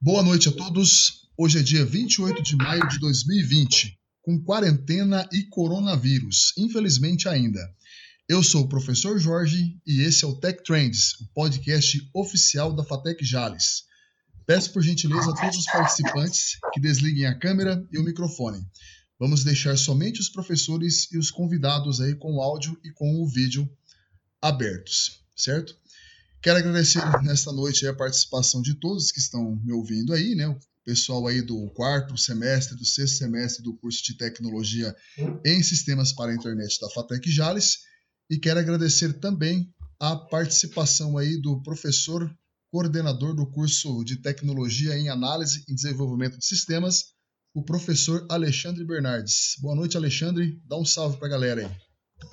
Boa noite a todos. Hoje é dia 28 de maio de 2020, com quarentena e coronavírus, infelizmente ainda. Eu sou o professor Jorge e esse é o Tech Trends, o podcast oficial da Fatec Jales. Peço por gentileza a todos os participantes que desliguem a câmera e o microfone. Vamos deixar somente os professores e os convidados aí com o áudio e com o vídeo abertos, certo? Quero agradecer nesta noite a participação de todos que estão me ouvindo aí, né? O pessoal aí do quarto semestre, do sexto semestre do curso de tecnologia em sistemas para a internet da Fatec Jales. E quero agradecer também a participação aí do professor coordenador do curso de tecnologia em análise e desenvolvimento de sistemas, o professor Alexandre Bernardes. Boa noite, Alexandre. Dá um salve para a galera aí.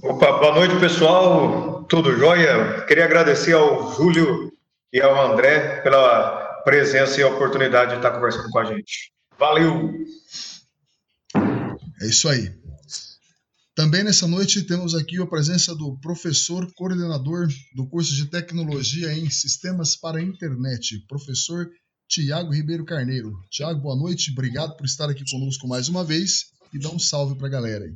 Opa, boa noite, pessoal. Tudo jóia? Queria agradecer ao Júlio e ao André pela presença e a oportunidade de estar conversando com a gente. Valeu! É isso aí. Também nessa noite temos aqui a presença do professor coordenador do curso de Tecnologia em Sistemas para a Internet, professor Tiago Ribeiro Carneiro. Tiago, boa noite, obrigado por estar aqui conosco mais uma vez e dá um salve para a galera aí.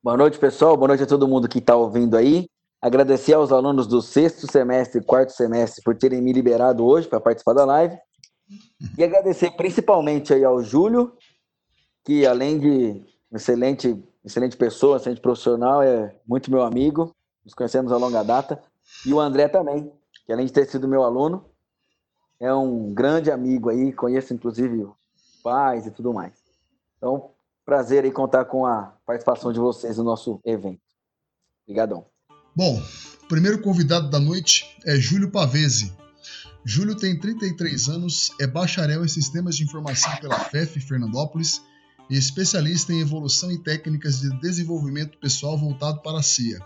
Boa noite, pessoal. Boa noite a todo mundo que está ouvindo aí. Agradecer aos alunos do sexto semestre e quarto semestre por terem me liberado hoje para participar da live. E agradecer principalmente aí ao Júlio, que além de excelente, excelente pessoa, excelente profissional, é muito meu amigo. Nos conhecemos a longa data. E o André também, que além de ter sido meu aluno, é um grande amigo aí, conheço inclusive pais e tudo mais. Então, prazer em contar com a participação de vocês no nosso evento. Obrigadão. Bom, o primeiro convidado da noite é Júlio Pavese. Júlio tem 33 anos, é bacharel em Sistemas de Informação pela FEF Fernandópolis e especialista em evolução e técnicas de desenvolvimento pessoal voltado para a CIA.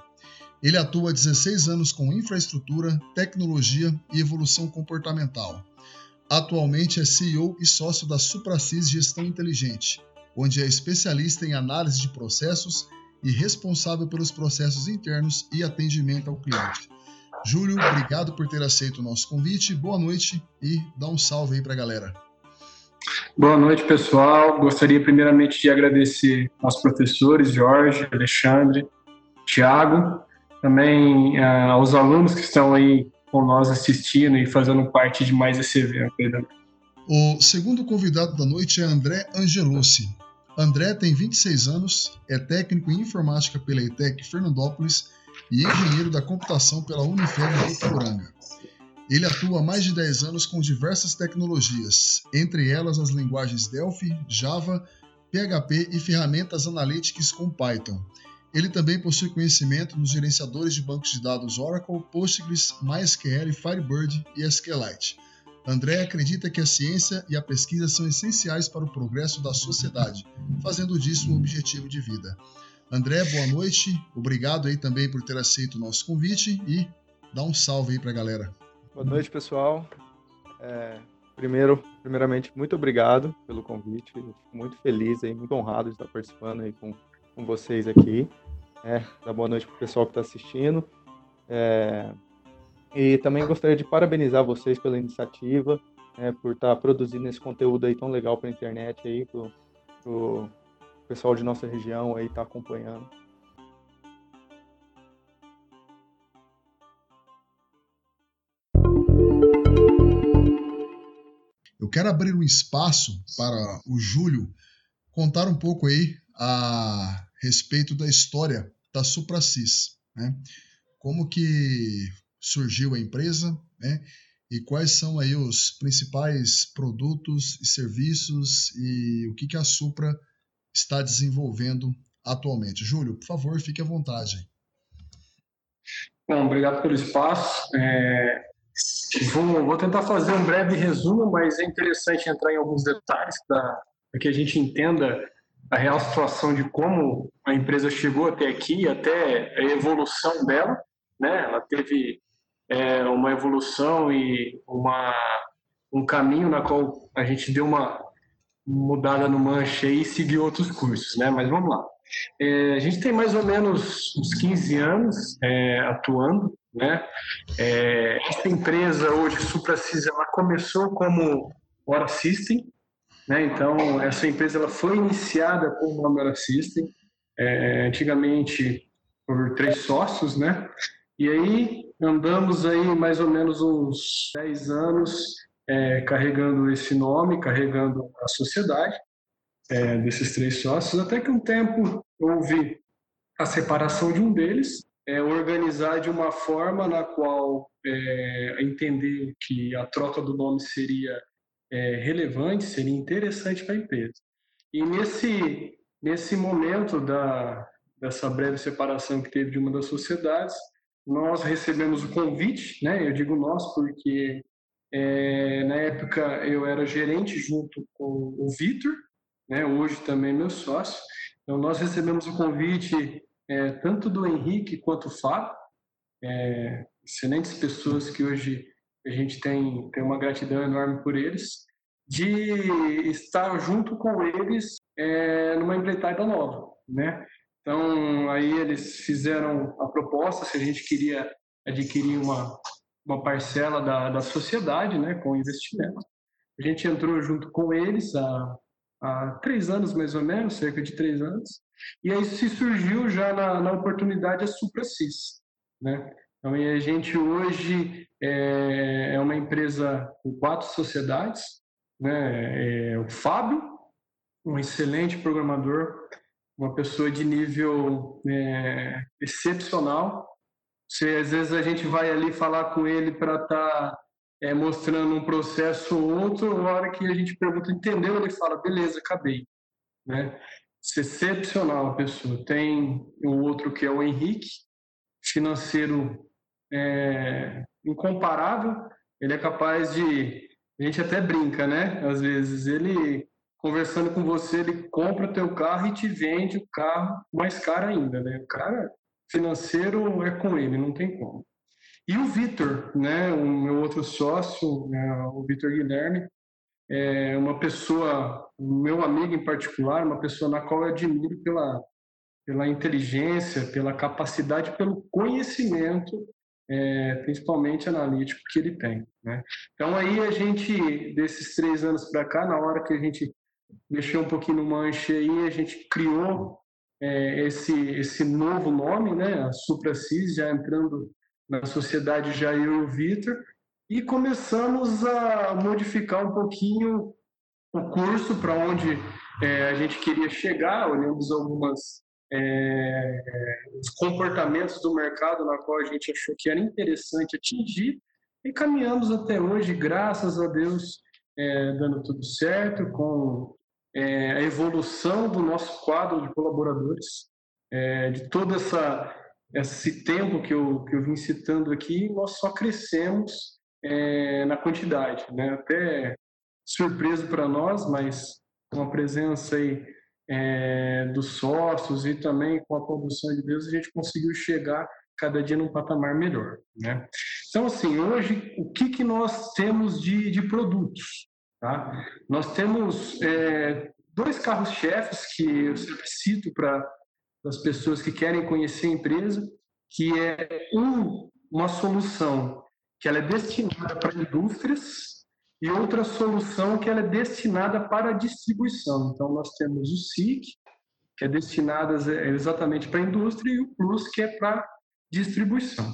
Ele atua há 16 anos com infraestrutura, tecnologia e evolução comportamental. Atualmente é CEO e sócio da Supracis Gestão Inteligente, onde é especialista em análise de processos e responsável pelos processos internos e atendimento ao cliente. Júlio, obrigado por ter aceito o nosso convite. Boa noite e dá um salve aí para a galera. Boa noite, pessoal. Gostaria primeiramente de agradecer aos professores Jorge, Alexandre, Tiago, também uh, aos alunos que estão aí com nós assistindo e fazendo parte de mais esse evento. O segundo convidado da noite é André Angelossi. André tem 26 anos, é técnico em informática pela ETEC Fernandópolis e engenheiro da computação pela Unifeb Votuporanga. Ele atua há mais de 10 anos com diversas tecnologias, entre elas as linguagens Delphi, Java, PHP e ferramentas analytics com Python. Ele também possui conhecimento nos gerenciadores de bancos de dados Oracle, Postgres, MySQL, Firebird e SQLite. André acredita que a ciência e a pesquisa são essenciais para o progresso da sociedade, fazendo disso um objetivo de vida. André, boa noite. Obrigado aí também por ter aceito o nosso convite e dá um salve aí para a galera. Boa noite, pessoal. É, primeiro, primeiramente, muito obrigado pelo convite. Fico muito feliz e muito honrado de estar participando aí com, com vocês aqui. É, dá boa noite para o pessoal que está assistindo. É, e também gostaria de parabenizar vocês pela iniciativa, né, por estar tá produzindo esse conteúdo aí tão legal para a internet aí, pro pessoal de nossa região aí tá acompanhando. Eu quero abrir um espaço para o Júlio contar um pouco aí a respeito da história da Supracis, né? Como que surgiu a empresa, né? E quais são aí os principais produtos e serviços e o que, que a Supra está desenvolvendo atualmente. Júlio, por favor, fique à vontade. Bom, obrigado pelo espaço. É, vou, vou, tentar fazer um breve resumo, mas é interessante entrar em alguns detalhes para que a gente entenda a real situação de como a empresa chegou até aqui, até a evolução dela. Né? Ela teve é, uma evolução e uma, um caminho na qual a gente deu uma, mudada no manche e seguir outros cursos, né? Mas vamos lá. É, a gente tem mais ou menos uns 15 anos é, atuando, né? É, essa empresa hoje, SupraSys, ela começou como Hora System, né? Então, essa empresa ela foi iniciada como uma Hora System, é, antigamente por três sócios, né? E aí andamos aí mais ou menos uns 10 anos é, carregando esse nome, carregando a sociedade é, desses três sócios, até que um tempo houve a separação de um deles, é, organizar de uma forma na qual é, entender que a troca do nome seria é, relevante, seria interessante para a empresa. E nesse, nesse momento da, dessa breve separação que teve de uma das sociedades, nós recebemos o convite, né? Eu digo nós porque é, na época eu era gerente junto com o Vitor, né? Hoje também meu sócio. Então nós recebemos o convite é, tanto do Henrique quanto do Fábio, é, excelentes pessoas que hoje a gente tem tem uma gratidão enorme por eles, de estar junto com eles é, numa empreitada nova, né? Então, aí eles fizeram a proposta se a gente queria adquirir uma, uma parcela da, da sociedade, né, com investimento. A gente entrou junto com eles há, há três anos, mais ou menos, cerca de três anos, e aí se surgiu já na, na oportunidade a SupraSys, né? Então, a gente hoje é, é uma empresa com quatro sociedades, né? É o Fábio, um excelente programador, uma pessoa de nível é, excepcional. Se às vezes a gente vai ali falar com ele para estar tá, é, mostrando um processo ou outro, a hora que a gente pergunta, entendeu? Ele fala, beleza, acabei. Né? Excepcional a pessoa. Tem o outro que é o Henrique, financeiro é, incomparável. Ele é capaz de. A gente até brinca, né? Às vezes ele conversando com você, ele compra teu carro e te vende o carro mais caro ainda, né? O cara financeiro é com ele, não tem como. E o Vitor, né, o meu outro sócio, né, o Vitor Guilherme, é uma pessoa, meu amigo em particular, uma pessoa na qual eu admiro pela, pela inteligência, pela capacidade, pelo conhecimento, é, principalmente analítico que ele tem. Né? Então aí a gente, desses três anos para cá, na hora que a gente mexeu um pouquinho no manche aí, a gente criou é, esse, esse novo nome, né, a SupraSys, já entrando na sociedade já eu e o Vitor, e começamos a modificar um pouquinho o curso para onde é, a gente queria chegar, olhamos algumas é, os comportamentos do mercado na qual a gente achou que era interessante atingir e caminhamos até hoje, graças a Deus, é, dando tudo certo, com é, a evolução do nosso quadro de colaboradores, é, de todo essa, esse tempo que eu, que eu vim citando aqui, nós só crescemos é, na quantidade, né? até surpreso para nós, mas com a presença aí, é, dos sócios e também com a produção de Deus, a gente conseguiu chegar cada dia num patamar melhor. Né? Então, assim, hoje, o que, que nós temos de, de produtos? Tá? Nós temos é, dois carros-chefes que eu sempre cito para as pessoas que querem conhecer a empresa, que é um, uma solução que ela é destinada para indústrias e outra solução que ela é destinada para distribuição. Então, nós temos o SIC, que é destinado exatamente para a indústria, e o Plus, que é para distribuição.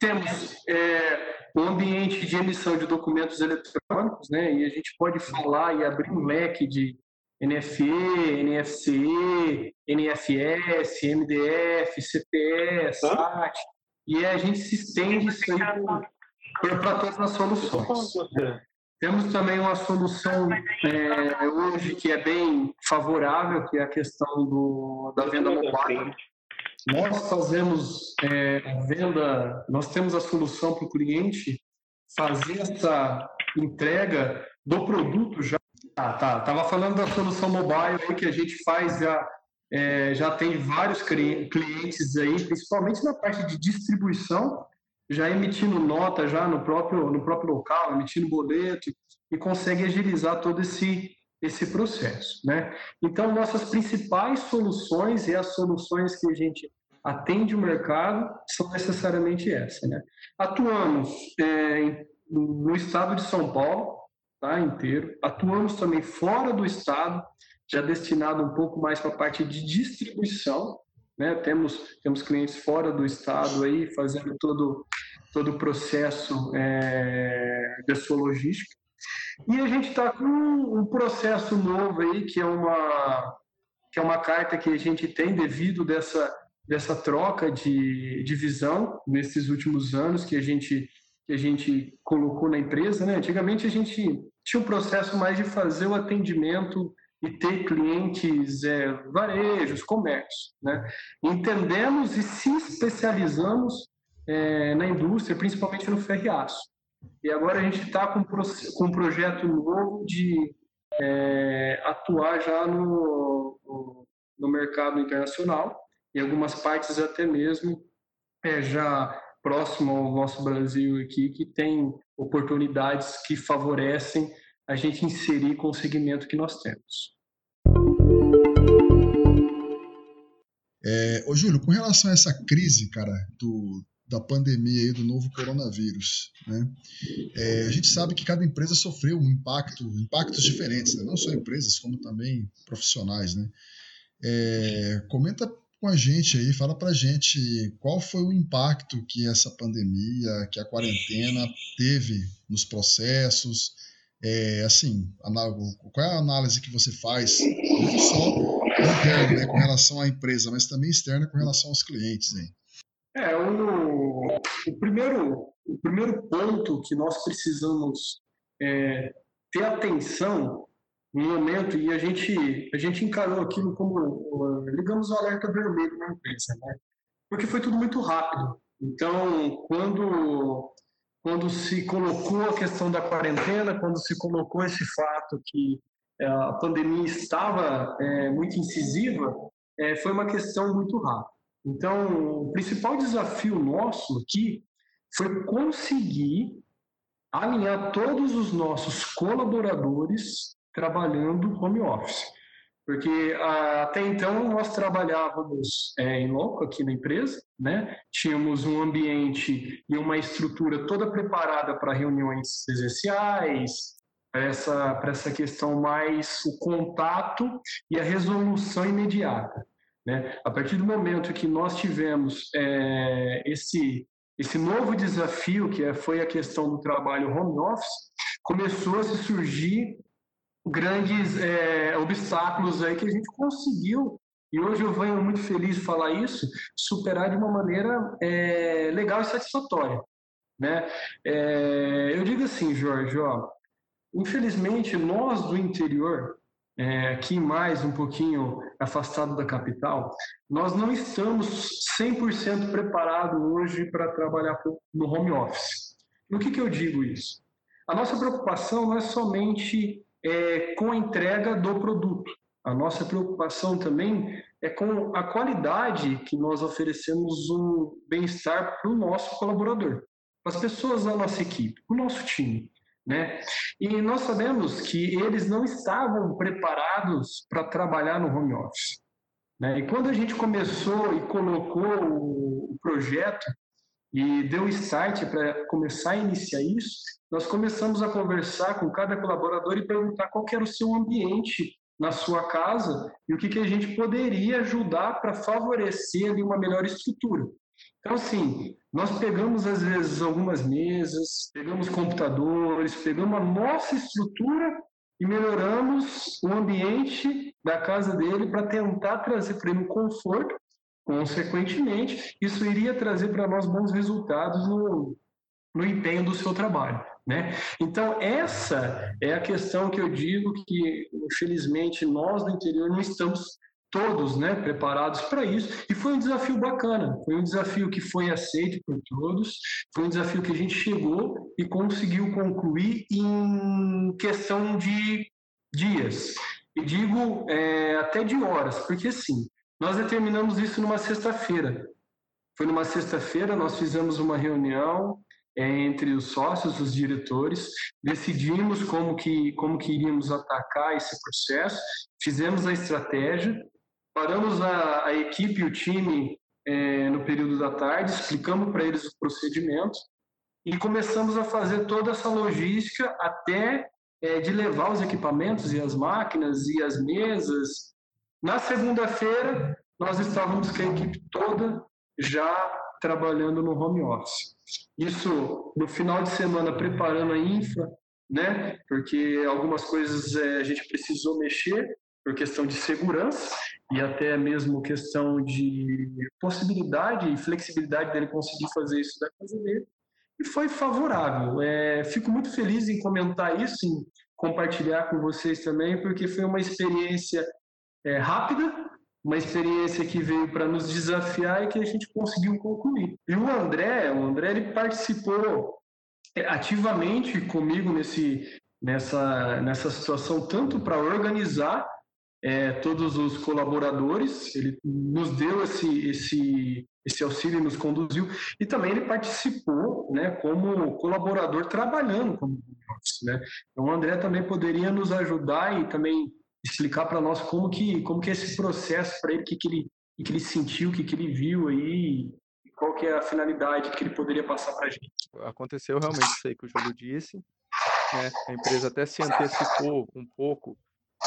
Temos é, o ambiente de emissão de documentos eletrônicos, né? E a gente pode falar e abrir um leque de NFE, NFCE, NFS, MDF, CPE, SAT, e a gente se estende isso aí para todas as soluções. Temos também uma solução é, hoje que é bem favorável, que é a questão do, da venda mobile. Nós fazemos é, venda, nós temos a solução para o cliente fazer essa entrega do produto já. Ah, tá. Tava falando da solução mobile aí que a gente faz já. É, já tem vários clientes aí, principalmente na parte de distribuição, já emitindo nota já no próprio no próprio local, emitindo boleto e consegue agilizar todo esse esse processo, né? Então, nossas principais soluções e as soluções que a gente atende o mercado são necessariamente essa, né? Atuamos é, no estado de São Paulo, tá, inteiro. Atuamos também fora do estado, já destinado um pouco mais para a parte de distribuição, né? Temos temos clientes fora do estado aí fazendo todo todo o processo é, da sua logística. E a gente está com um processo novo aí, que é uma, que é uma carta que a gente tem devido dessa, dessa troca de, de visão nesses últimos anos que a gente que a gente colocou na empresa, né? Antigamente a gente tinha um processo mais de fazer o atendimento e ter clientes é, varejos, comércio, né? Entendemos e se especializamos é, na indústria, principalmente no ferriaço. E agora a gente está com, com um projeto novo de é, atuar já no, no mercado internacional, em algumas partes até mesmo é, já próximo ao nosso Brasil aqui, que tem oportunidades que favorecem a gente inserir com o segmento que nós temos. É, ô Júlio, com relação a essa crise, cara, do, da pandemia aí do novo coronavírus. Né? É, a gente sabe que cada empresa sofreu um impacto, impactos diferentes, né? não só empresas, como também profissionais. Né? É, comenta com a gente aí, fala pra gente qual foi o impacto que essa pandemia, que a quarentena teve nos processos, é, assim, qual é a análise que você faz, não só interna, né, com relação à empresa, mas também externa com relação aos clientes aí. É, o, o, primeiro, o primeiro ponto que nós precisamos é, ter atenção no momento, e a gente, a gente encarou aquilo como, ligamos o alerta vermelho na empresa, né? Porque foi tudo muito rápido. Então, quando, quando se colocou a questão da quarentena, quando se colocou esse fato que a pandemia estava é, muito incisiva, é, foi uma questão muito rápida. Então, o principal desafio nosso aqui foi conseguir alinhar todos os nossos colaboradores trabalhando home office. Porque até então nós trabalhávamos é, em loco aqui na empresa, né? tínhamos um ambiente e uma estrutura toda preparada para reuniões presenciais, para essa, essa questão mais o contato e a resolução imediata. Né? A partir do momento que nós tivemos é, esse, esse novo desafio, que é, foi a questão do trabalho home office, começou a se surgir grandes é, obstáculos aí que a gente conseguiu, e hoje eu venho muito feliz de falar isso, superar de uma maneira é, legal e satisfatória. Né? É, eu digo assim, Jorge, ó, infelizmente nós do interior, é, aqui mais um pouquinho afastado da capital, nós não estamos 100% preparados hoje para trabalhar no home office. No que, que eu digo isso? A nossa preocupação não é somente é, com a entrega do produto. A nossa preocupação também é com a qualidade que nós oferecemos um bem-estar para o nosso colaborador, para as pessoas da nossa equipe, para o nosso time. Né? E nós sabemos que eles não estavam preparados para trabalhar no home office. Né? E quando a gente começou e colocou o projeto e deu start para começar a iniciar isso, nós começamos a conversar com cada colaborador e perguntar qual era o seu ambiente na sua casa e o que, que a gente poderia ajudar para favorecer ali uma melhor estrutura. Então, assim, nós pegamos, às vezes, algumas mesas, pegamos computadores, pegamos a nossa estrutura e melhoramos o ambiente da casa dele para tentar trazer para ele um conforto. Consequentemente, isso iria trazer para nós bons resultados no, no empenho do seu trabalho. Né? Então, essa é a questão que eu digo que, infelizmente, nós do interior não estamos todos né, preparados para isso. E foi um desafio bacana, foi um desafio que foi aceito por todos, foi um desafio que a gente chegou e conseguiu concluir em questão de dias. E digo é, até de horas, porque assim, nós determinamos isso numa sexta-feira. Foi numa sexta-feira, nós fizemos uma reunião, é, entre os sócios, os diretores, decidimos como que, como que iríamos atacar esse processo, fizemos a estratégia, paramos a, a equipe e o time é, no período da tarde, explicamos para eles o procedimento e começamos a fazer toda essa logística até é, de levar os equipamentos e as máquinas e as mesas. Na segunda-feira, nós estávamos com a equipe toda já trabalhando no home office. Isso no final de semana preparando a infra, né? Porque algumas coisas é, a gente precisou mexer por questão de segurança e até mesmo questão de possibilidade e flexibilidade dele conseguir fazer isso da casa dele. E foi favorável. É, fico muito feliz em comentar isso, em compartilhar com vocês também, porque foi uma experiência é, rápida, uma experiência que veio para nos desafiar e que a gente conseguiu concluir. E o André, o André ele participou é, ativamente comigo nesse, nessa, nessa situação, tanto para organizar é, todos os colaboradores, ele nos deu esse, esse, esse auxílio, nos conduziu, e também ele participou né, como colaborador trabalhando como né? Então o André também poderia nos ajudar e também explicar para nós como que como que é esse processo para ele, o que, que ele que ele sentiu, o que, que ele viu aí, qual que é a finalidade que ele poderia passar para a gente. Aconteceu realmente isso aí que o Júlio disse. Né? A empresa até se antecipou um pouco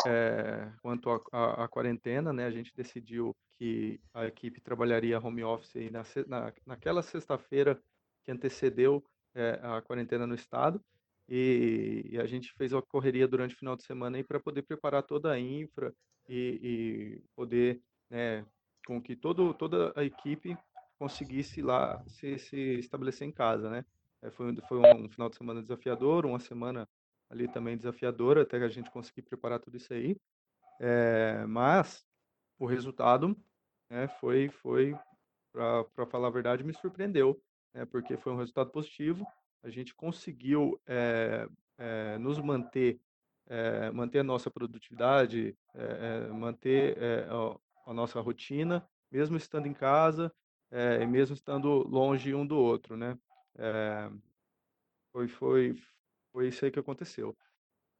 é, quanto à quarentena, né? A gente decidiu que a equipe trabalharia home office na, na, naquela sexta-feira que antecedeu é, a quarentena no estado. E, e, a gente fez uma correria durante o final de semana para poder preparar toda a infra e, e poder, né, com que todo, toda a equipe conseguisse lá se, se estabelecer em casa, né? É, foi, foi um final de semana desafiador, uma semana ali também desafiadora até a gente conseguir preparar tudo isso aí. É, mas o resultado né, foi, foi para falar a verdade, me surpreendeu, né, porque foi um resultado positivo a gente conseguiu é, é, nos manter, manter a nossa produtividade, manter a, a, nossa rotina, mesmo estando em casa e mesmo estando longe um do outro, né? foi, foi, foi isso aí que aconteceu.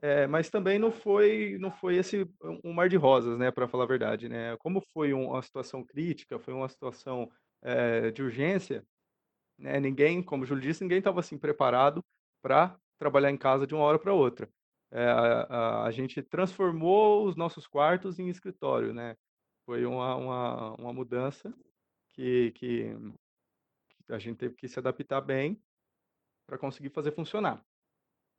É, mas também não foi não foi esse um mar de rosas, né, para falar a verdade, né? Como foi uma situação crítica, foi uma situação é, de urgência, né? Ninguém, como o Júlio disse, ninguém estava assim preparado para trabalhar em casa de uma hora para outra. É, a, a, a, gente transformou os nossos quartos em escritório, né? Foi uma, uma, uma mudança que, que, a gente teve que se adaptar bem para conseguir fazer funcionar.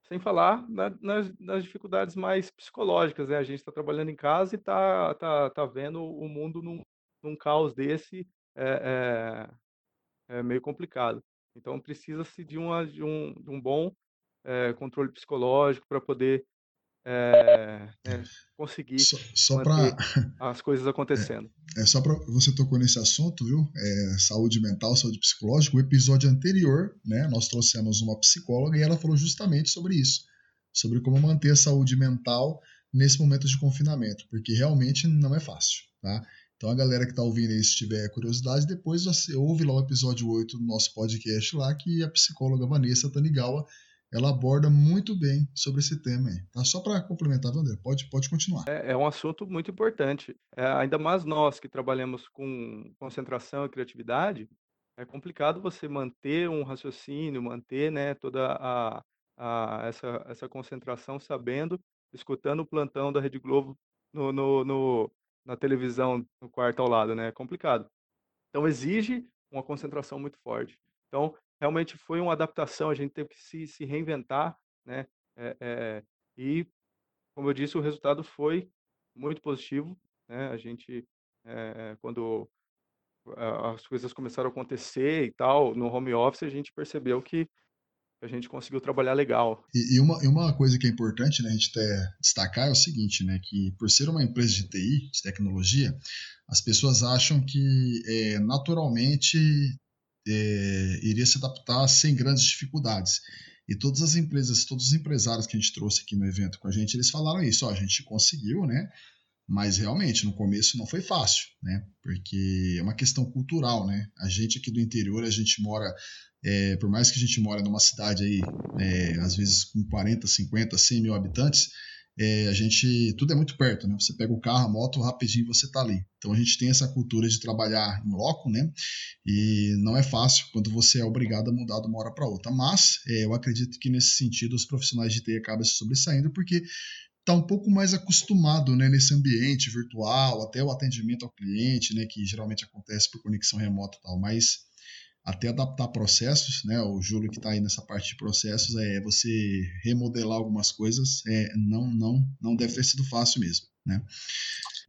Sem falar na, nas, nas, dificuldades mais psicológicas, né? A gente está trabalhando em casa e está tá, tá vendo o mundo num, num caos desse é, é, é meio complicado. Então precisa-se de, uma, de, um, de um bom é, controle psicológico para poder é, é, conseguir só, só pra... as coisas acontecendo. É, é só para você tocou nesse assunto, viu? É, saúde mental, saúde psicológica. O episódio anterior, né? Nós trouxemos uma psicóloga e ela falou justamente sobre isso, sobre como manter a saúde mental nesse momento de confinamento, porque realmente não é fácil, tá? Então a galera que está ouvindo aí, se tiver curiosidade, depois você ouve lá o episódio 8 do nosso podcast lá, que a psicóloga Vanessa Tanigawa, ela aborda muito bem sobre esse tema aí. Tá? Só para complementar, André, pode, pode continuar. É, é um assunto muito importante. É, ainda mais nós que trabalhamos com concentração e criatividade, é complicado você manter um raciocínio, manter né, toda a, a, essa, essa concentração sabendo, escutando o plantão da Rede Globo no, no, no na televisão no quarto ao lado, né? É complicado. Então exige uma concentração muito forte. Então realmente foi uma adaptação, a gente teve que se, se reinventar, né? É, é, e como eu disse, o resultado foi muito positivo, né? A gente é, quando as coisas começaram a acontecer e tal no home office, a gente percebeu que a gente conseguiu trabalhar legal. E, e, uma, e uma coisa que é importante né, a gente até destacar é o seguinte, né, que por ser uma empresa de TI, de tecnologia, as pessoas acham que é, naturalmente é, iria se adaptar sem grandes dificuldades. E todas as empresas, todos os empresários que a gente trouxe aqui no evento com a gente, eles falaram isso, ó, a gente conseguiu, né, Mas realmente, no começo não foi fácil, né? Porque é uma questão cultural, né? A gente aqui do interior, a gente mora, é, por mais que a gente mora numa cidade aí, é, às vezes com 40, 50, 100 mil habitantes, é, a gente tudo é muito perto, né? Você pega o carro, a moto, rapidinho você tá ali. Então a gente tem essa cultura de trabalhar em loco, né? E não é fácil quando você é obrigado a mudar de uma hora para outra. Mas é, eu acredito que nesse sentido os profissionais de TI acabam se sobressaindo porque tá um pouco mais acostumado, né, nesse ambiente virtual, até o atendimento ao cliente, né, que geralmente acontece por conexão remota e tal. Mas até adaptar processos, né? O Júlio que está aí nessa parte de processos é você remodelar algumas coisas, é, não, não, não deve ter sido fácil mesmo, né?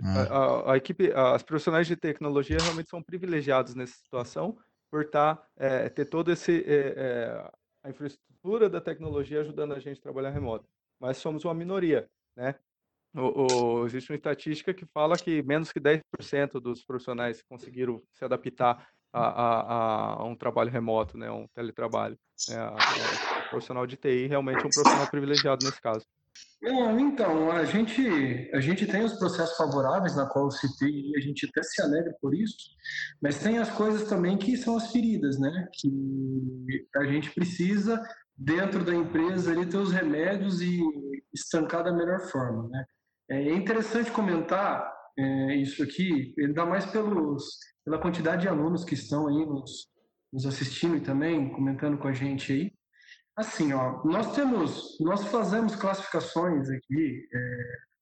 Ah. A, a, a, equipe, as profissionais de tecnologia realmente são privilegiados nessa situação por tá, é, ter todo esse é, é, a infraestrutura da tecnologia ajudando a gente a trabalhar remoto. Mas somos uma minoria, né? O, o, existe uma estatística que fala que menos que 10% dos profissionais conseguiram se adaptar a, a, a um trabalho remoto, né, um teletrabalho. Né, a, a, profissional de TI realmente é um profissional privilegiado nesse caso. Bom, então, a gente, a gente tem os processos favoráveis, na qual eu citei, e a gente até se alegra por isso, mas tem as coisas também que são as feridas, né? Que a gente precisa, dentro da empresa, ali, ter os remédios e estancar da melhor forma, né? É interessante comentar é, isso aqui, ainda mais pelos pela quantidade de alunos que estão aí nos, nos assistindo e também comentando com a gente aí. Assim, ó, nós temos, nós fazemos classificações aqui é,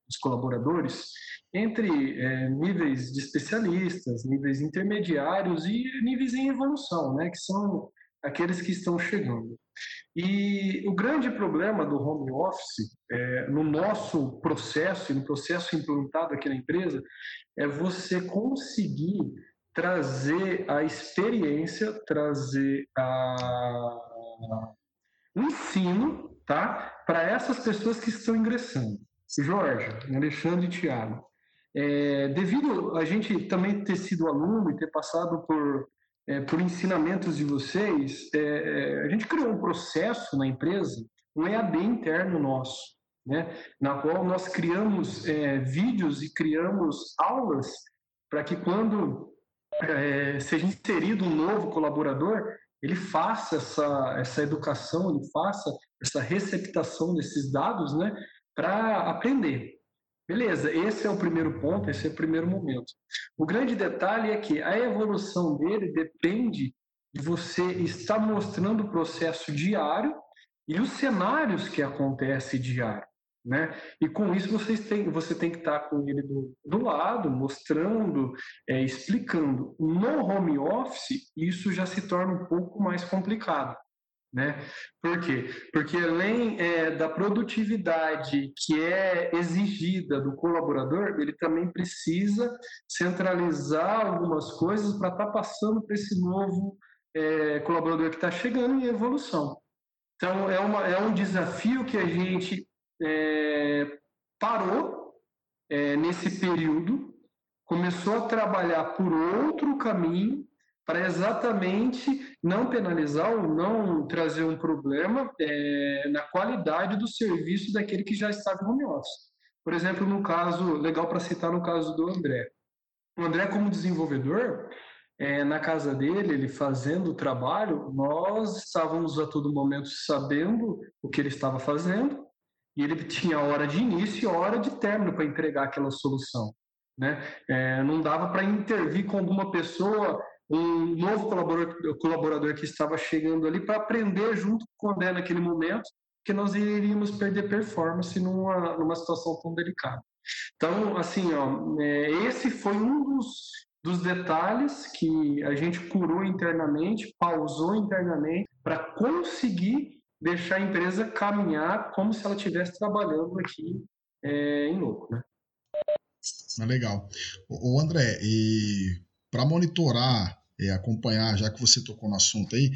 dos colaboradores entre é, níveis de especialistas, níveis intermediários e níveis em evolução, né, que são aqueles que estão chegando. E o grande problema do home office, é, no nosso processo, no processo implantado aqui na empresa, é você conseguir trazer a experiência, trazer a, o ensino tá, para essas pessoas que estão ingressando. Jorge, Alexandre e Tiago. É, devido a gente também ter sido aluno e ter passado por, é, por ensinamentos de vocês, é, é a gente criou um processo na empresa, um EAD interno nosso, né, na qual nós criamos é, vídeos e criamos aulas para que quando é, seja inserido um novo colaborador, ele faça essa, essa educação, ele faça essa receptação desses dados, né, para aprender. Beleza, esse é o primeiro ponto, esse é o primeiro momento. O grande detalhe é que a evolução dele depende de você estar mostrando o processo diário e os cenários que acontecem diário. Né? E com isso vocês têm, você tem que estar com ele do, do lado, mostrando, é, explicando. No home office, isso já se torna um pouco mais complicado. Né? Por quê? Porque além é, da produtividade que é exigida do colaborador, ele também precisa centralizar algumas coisas para estar tá passando para esse novo é, colaborador que está chegando em evolução. Então, é, uma, é um desafio que a gente é, parou é, nesse período, começou a trabalhar por outro caminho para exatamente não penalizar ou não trazer um problema é, na qualidade do serviço daquele que já estava em home office. Por exemplo, no caso, legal para citar no caso do André. O André, como desenvolvedor, é, na casa dele, ele fazendo o trabalho, nós estávamos a todo momento sabendo o que ele estava fazendo, e ele tinha hora de início e hora de término para entregar aquela solução. Né? É, não dava para intervir com alguma pessoa, um novo colaborador, colaborador que estava chegando ali, para aprender junto com o naquele momento, que nós iríamos perder performance numa, numa situação tão delicada. Então, assim, ó, é, esse foi um dos, dos detalhes que a gente curou internamente, pausou internamente, para conseguir deixar a empresa caminhar como se ela estivesse trabalhando aqui é, em louco, né? Ah, legal. O André, e para monitorar e acompanhar, já que você tocou no assunto aí,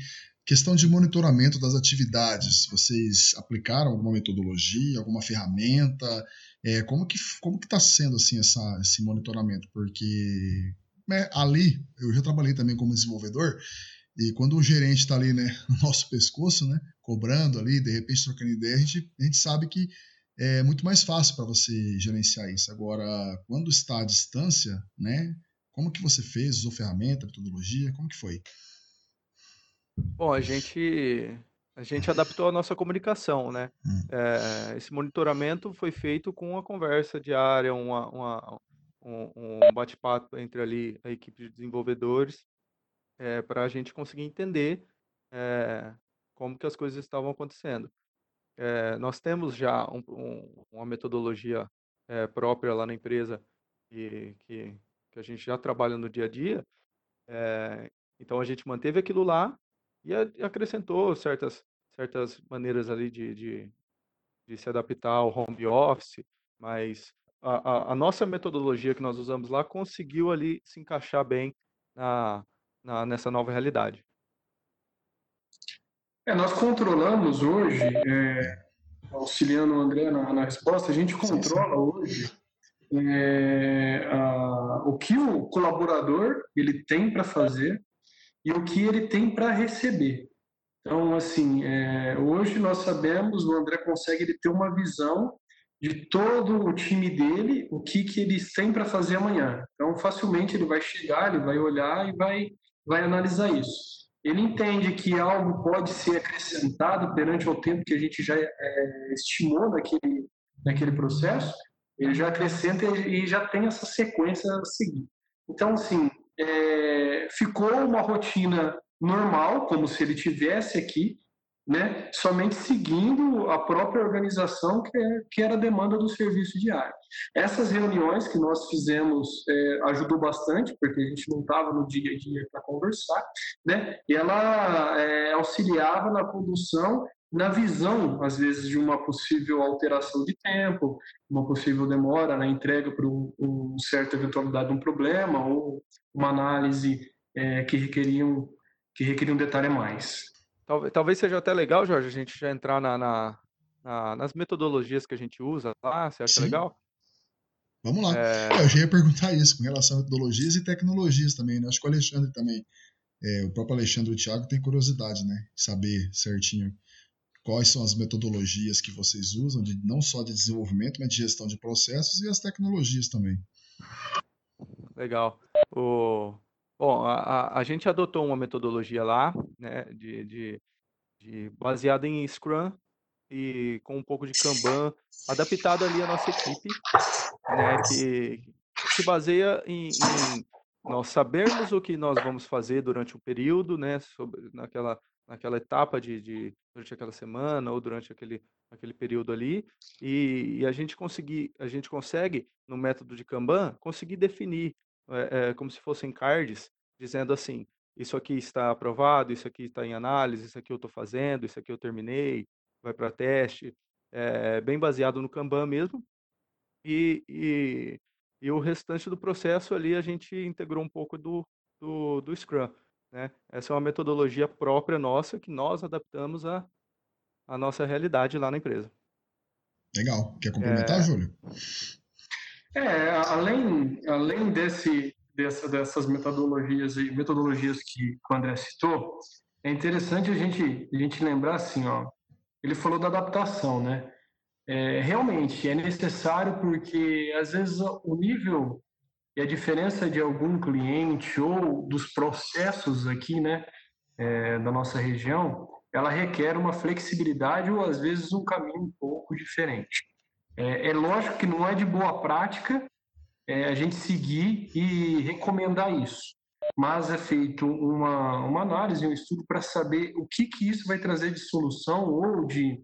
questão de monitoramento das atividades, vocês aplicaram alguma metodologia, alguma ferramenta? É, como que como que está sendo assim essa, esse monitoramento? Porque né, ali eu já trabalhei também como desenvolvedor e quando o gerente está ali, né, no nosso pescoço, né, cobrando ali, de repente trocando ideia, a gente, a gente sabe que é muito mais fácil para você gerenciar isso. Agora, quando está à distância, né? Como que você fez? Usou ferramenta, metodologia? Como que foi? Bom, a gente a gente adaptou a nossa comunicação, né? Hum. É, esse monitoramento foi feito com uma conversa diária, uma, uma um, um bate-papo entre ali a equipe de desenvolvedores, é, para a gente conseguir entender é, como que as coisas estavam acontecendo. É, nós temos já um, um, uma metodologia própria lá na empresa que, que, que, a gente já trabalha no dia a dia. Então a gente manteve aquilo lá e, e acrescentou certas, certas maneiras ali de, de, de, se adaptar ao home office, mas a, a, a, nossa metodologia que nós usamos lá conseguiu ali se encaixar bem na, na nessa nova realidade. É, nós controlamos hoje, é, auxiliando o André na, na, resposta, a gente controla hoje é, a, o que o colaborador ele tem para fazer e o que ele tem para receber. Então, assim, é, hoje nós sabemos, o André consegue ele ter uma visão de todo o time dele, o que, que eles têm para fazer amanhã. Então, facilmente ele vai chegar, ele vai olhar e vai, vai analisar isso ele entende que algo pode ser acrescentado perante o tempo que a gente já é, estimou naquele, naquele processo, ele já acrescenta e já tem essa sequência a seguir. Então, assim, é, ficou uma rotina normal, como se ele tivesse aqui, né, somente seguindo a própria organização que, é, que era a demanda do serviço diário. Essas reuniões que nós fizemos é, ajudou bastante, porque a gente não estava no dia a dia para conversar, né, e ela é, auxiliava na condução, na visão, às vezes, de uma possível alteração de tempo, uma possível demora na entrega para um, um certa eventualidade de um problema ou uma análise é, que requeriam que requeria um detalhe a mais. Talvez, talvez seja até legal, Jorge, a gente já entrar na, na, na, nas metodologias que a gente usa lá. Você acha Sim. legal? Vamos lá. É... Eu já ia perguntar isso com relação a metodologias e tecnologias também. Né? Acho que o Alexandre também, é, o próprio Alexandre e o Thiago tem curiosidade, né? Saber certinho quais são as metodologias que vocês usam, de, não só de desenvolvimento, mas de gestão de processos e as tecnologias também. Legal. O, Bom, a, a gente adotou uma metodologia lá, né, de, de, de baseada em Scrum e com um pouco de Kanban, adaptado ali à nossa equipe, né, que se baseia em, em nós sabermos o que nós vamos fazer durante o período, né, sobre, naquela, naquela etapa de, de, durante aquela semana ou durante aquele, aquele período ali, e, e, a gente conseguir, a gente consegue no método de Kanban conseguir definir é, é, como se fossem cards, dizendo assim: isso aqui está aprovado, isso aqui está em análise, isso aqui eu estou fazendo, isso aqui eu terminei, vai para teste, é, bem baseado no Kanban mesmo. E, e, e, o restante do processo ali a gente integrou um pouco do, do, do Scrum. Né? Essa é uma metodologia própria nossa que nós adaptamos à, à nossa realidade lá na empresa. Legal. Quer complementar, é... Júlio? É, além, além desse, dessa, dessas metodologias e metodologias que o André citou, é interessante a gente, a gente lembrar assim, ó, ele falou da adaptação, né? É, realmente é necessário porque às vezes o nível e a diferença de algum cliente ou dos processos aqui, né, é, da nossa região, ela requer uma flexibilidade ou às vezes um caminho um pouco diferente. É, é lógico que não é de boa prática é, a gente seguir e recomendar isso, mas é feito uma, uma análise, um estudo para saber o que, que isso vai trazer de solução ou de,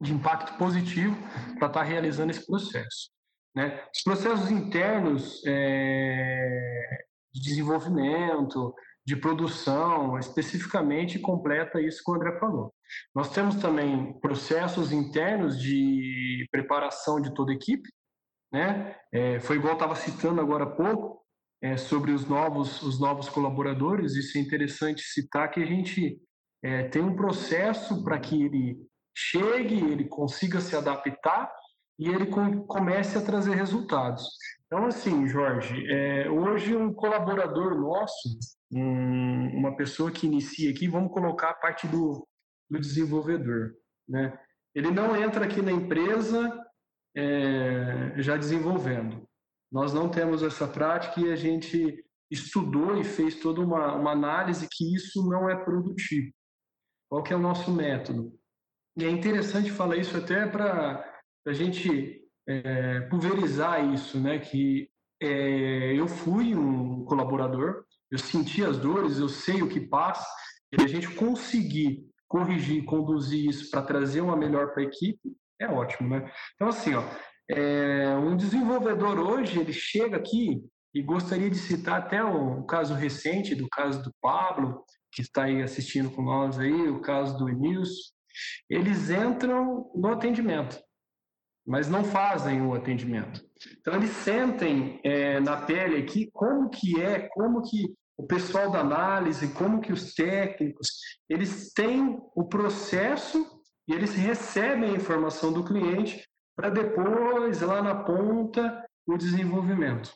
de impacto positivo para estar tá realizando esse processo. Né? Os processos internos é, de desenvolvimento, de produção, especificamente completa isso que o André falou. Nós temos também processos internos de preparação de toda a equipe, né? É, foi igual estava citando agora há pouco é, sobre os novos os novos colaboradores. Isso é interessante citar que a gente é, tem um processo para que ele chegue, ele consiga se adaptar e ele com, comece a trazer resultados. Então, assim, Jorge, é, hoje um colaborador nosso, um, uma pessoa que inicia aqui, vamos colocar a parte do, do desenvolvedor, né? Ele não entra aqui na empresa é, já desenvolvendo. Nós não temos essa prática e a gente estudou e fez toda uma, uma análise que isso não é produtivo. Qual que é o nosso método? E é interessante falar isso até para a gente é, pulverizar isso, né? Que é, eu fui um colaborador, eu senti as dores, eu sei o que passa, e a gente conseguir corrigir, conduzir isso para trazer uma melhor para a equipe, é ótimo, né? Então, assim, ó, é, um desenvolvedor hoje, ele chega aqui e gostaria de citar até o, o caso recente do caso do Pablo, que está aí assistindo com nós aí, o caso do Emilson, eles entram no atendimento, mas não fazem o atendimento. Então eles sentem é, na pele aqui como que é, como que o pessoal da análise, como que os técnicos, eles têm o processo e eles recebem a informação do cliente para depois, lá na ponta, o desenvolvimento.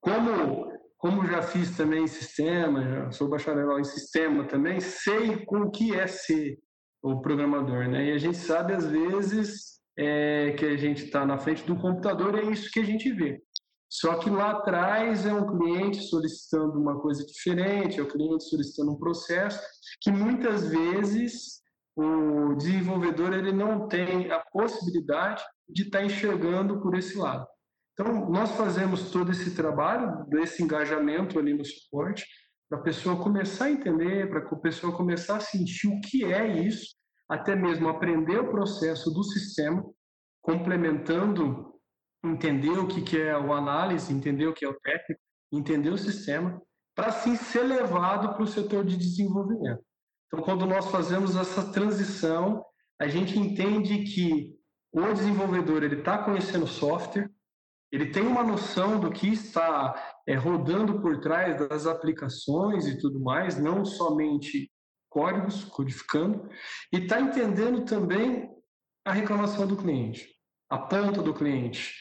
Como, como já fiz também sistema, já sou bacharel em sistema também, sei com o que é ser o programador, né? E a gente sabe, às vezes, é, que a gente está na frente do computador e é isso que a gente vê. Só que lá atrás é um cliente solicitando uma coisa diferente, é o cliente solicitando um processo que muitas vezes o desenvolvedor ele não tem a possibilidade de estar tá enxergando por esse lado. Então, nós fazemos todo esse trabalho, desse engajamento ali no suporte, para a pessoa começar a entender, para a pessoa começar a sentir o que é isso, até mesmo aprender o processo do sistema, complementando, entender o que é o análise, entender o que é o técnico, entender o sistema, para assim ser levado para o setor de desenvolvimento. Então, quando nós fazemos essa transição, a gente entende que o desenvolvedor ele está conhecendo software, ele tem uma noção do que está é, rodando por trás das aplicações e tudo mais, não somente códigos, codificando, e está entendendo também a reclamação do cliente, a ponta do cliente.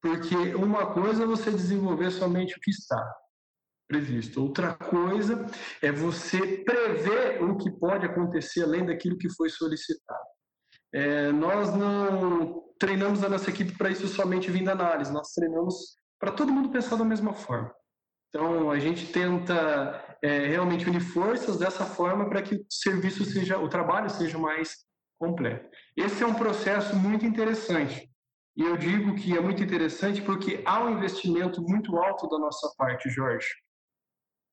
Porque uma coisa é você desenvolver somente o que está previsto, outra coisa é você prever o que pode acontecer além daquilo que foi solicitado. É, nós não treinamos a nossa equipe para isso somente vindo análise, nós treinamos para todo mundo pensar da mesma forma. Então, a gente tenta é, realmente unir forças dessa forma para que o serviço seja, o trabalho seja mais completo. Esse é um processo muito interessante. E eu digo que é muito interessante porque há um investimento muito alto da nossa parte, Jorge,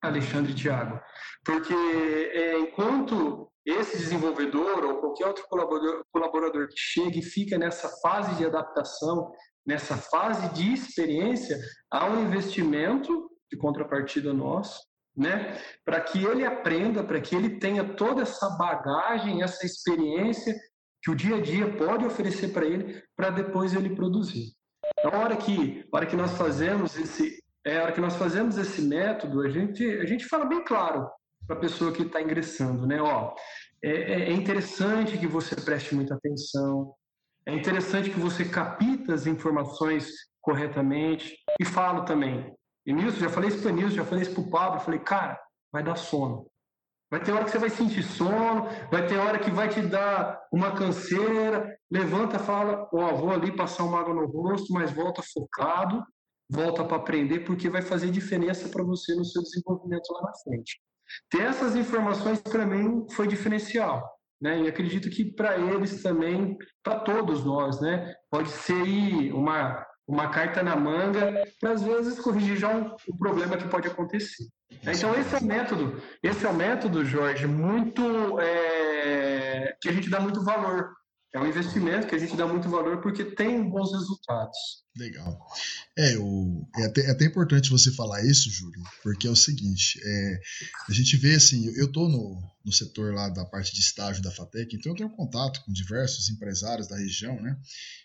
Alexandre e Tiago. Porque é, enquanto esse desenvolvedor ou qualquer outro colaborador, colaborador que chega e fica nessa fase de adaptação, nessa fase de experiência, há um investimento de contrapartida nosso, né, para que ele aprenda, para que ele tenha toda essa bagagem, essa experiência que o dia a dia pode oferecer para ele, para depois ele produzir. Na hora que, na hora que nós fazemos esse, é a hora que nós fazemos esse método, a gente, a gente fala bem claro para a pessoa que está ingressando, né? Ó, é, é, é interessante que você preste muita atenção, é interessante que você capita as informações corretamente e falo também. E Nilson, já falei isso para Nilson, já falei isso para o Pablo, falei, cara, vai dar sono. Vai ter hora que você vai sentir sono, vai ter hora que vai te dar uma canseira, levanta, fala, ó, oh, vou ali passar uma água no rosto, mas volta focado, volta para aprender, porque vai fazer diferença para você no seu desenvolvimento lá na frente. Ter essas informações para mim foi diferencial, né? E acredito que para eles também, para todos nós, né? Pode ser uma uma carta na manga para às vezes corrigir já um, um problema que pode acontecer. Então esse é o método, esse é o método, Jorge, muito é, que a gente dá muito valor é um investimento que a gente dá muito valor porque tem bons resultados. Legal. É, o, é, até, é até importante você falar isso, Júlio, porque é o seguinte: é, a gente vê assim, eu estou no, no setor lá da parte de estágio da FATEC, então eu tenho contato com diversos empresários da região, né?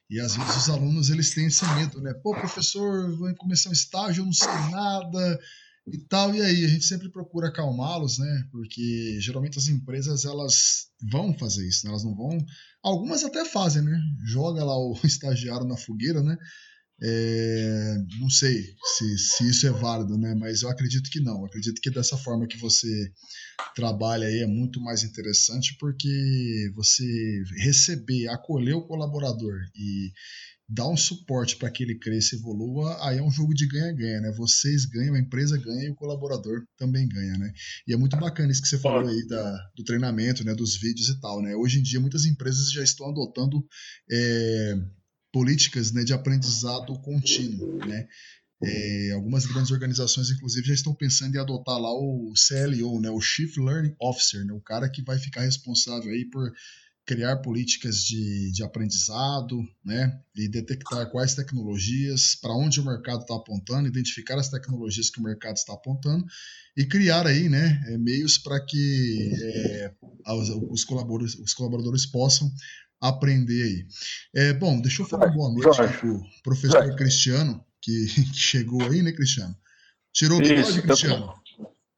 E às vezes os alunos eles têm esse medo, né? Pô, professor, vou começar um estágio, eu não sei nada e tal. E aí, a gente sempre procura acalmá-los, né? Porque geralmente as empresas elas vão fazer isso, né? elas não vão. Algumas até fazem, né? Joga lá o estagiário na fogueira, né? É, não sei se, se isso é válido, né? Mas eu acredito que não. Eu acredito que dessa forma que você trabalha aí é muito mais interessante porque você receber, acolher o colaborador e, dá um suporte para que ele cresça e evolua, aí é um jogo de ganha-ganha, né? Vocês ganham, a empresa ganha e o colaborador também ganha, né? E é muito bacana isso que você falou aí da, do treinamento, né? Dos vídeos e tal, né? Hoje em dia muitas empresas já estão adotando é, políticas né, de aprendizado contínuo, né? É, algumas grandes organizações, inclusive, já estão pensando em adotar lá o CLO, né, o Chief Learning Officer, né, o cara que vai ficar responsável aí por criar políticas de, de aprendizado, né, e detectar quais tecnologias, para onde o mercado está apontando, identificar as tecnologias que o mercado está apontando e criar aí, né, é, meios para que é, os, colaboradores, os colaboradores possam aprender aí. É, bom, deixa eu falar boa noite para o professor Jorge. Cristiano, que, que, chegou aí, né, Cristiano? Tirou o bigode, Isso, Cristiano?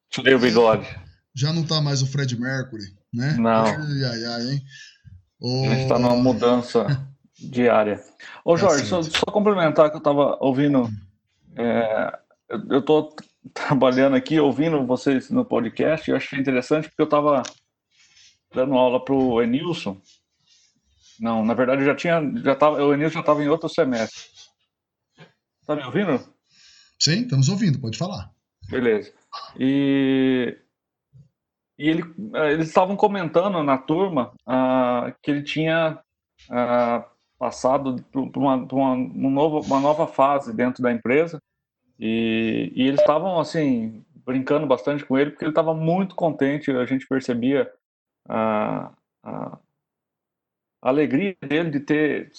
Tirei o bigode. Já não está mais o Fred Mercury, né? Não. Ai, ai, ai, hein? A gente está numa mudança diária. Ô, tá Jorge, só, só, complementar que eu estava ouvindo. É, eu estou trabalhando aqui, ouvindo vocês no podcast, e eu achei interessante porque eu estava dando aula para o Enilson. Não, na verdade eu já tinha, já tava, o Enilson já estava em outro semestre. Tá me ouvindo? Sim, estamos ouvindo, pode falar. Beleza. E e ele, eh, eles estavam comentando na turma uh, que ele tinha uh, passado por uma, uma, um novo, uma nova fase dentro da empresa e, e eles estavam assim brincando bastante com ele porque ele estava muito contente. A gente percebia a, a, alegria dele de ter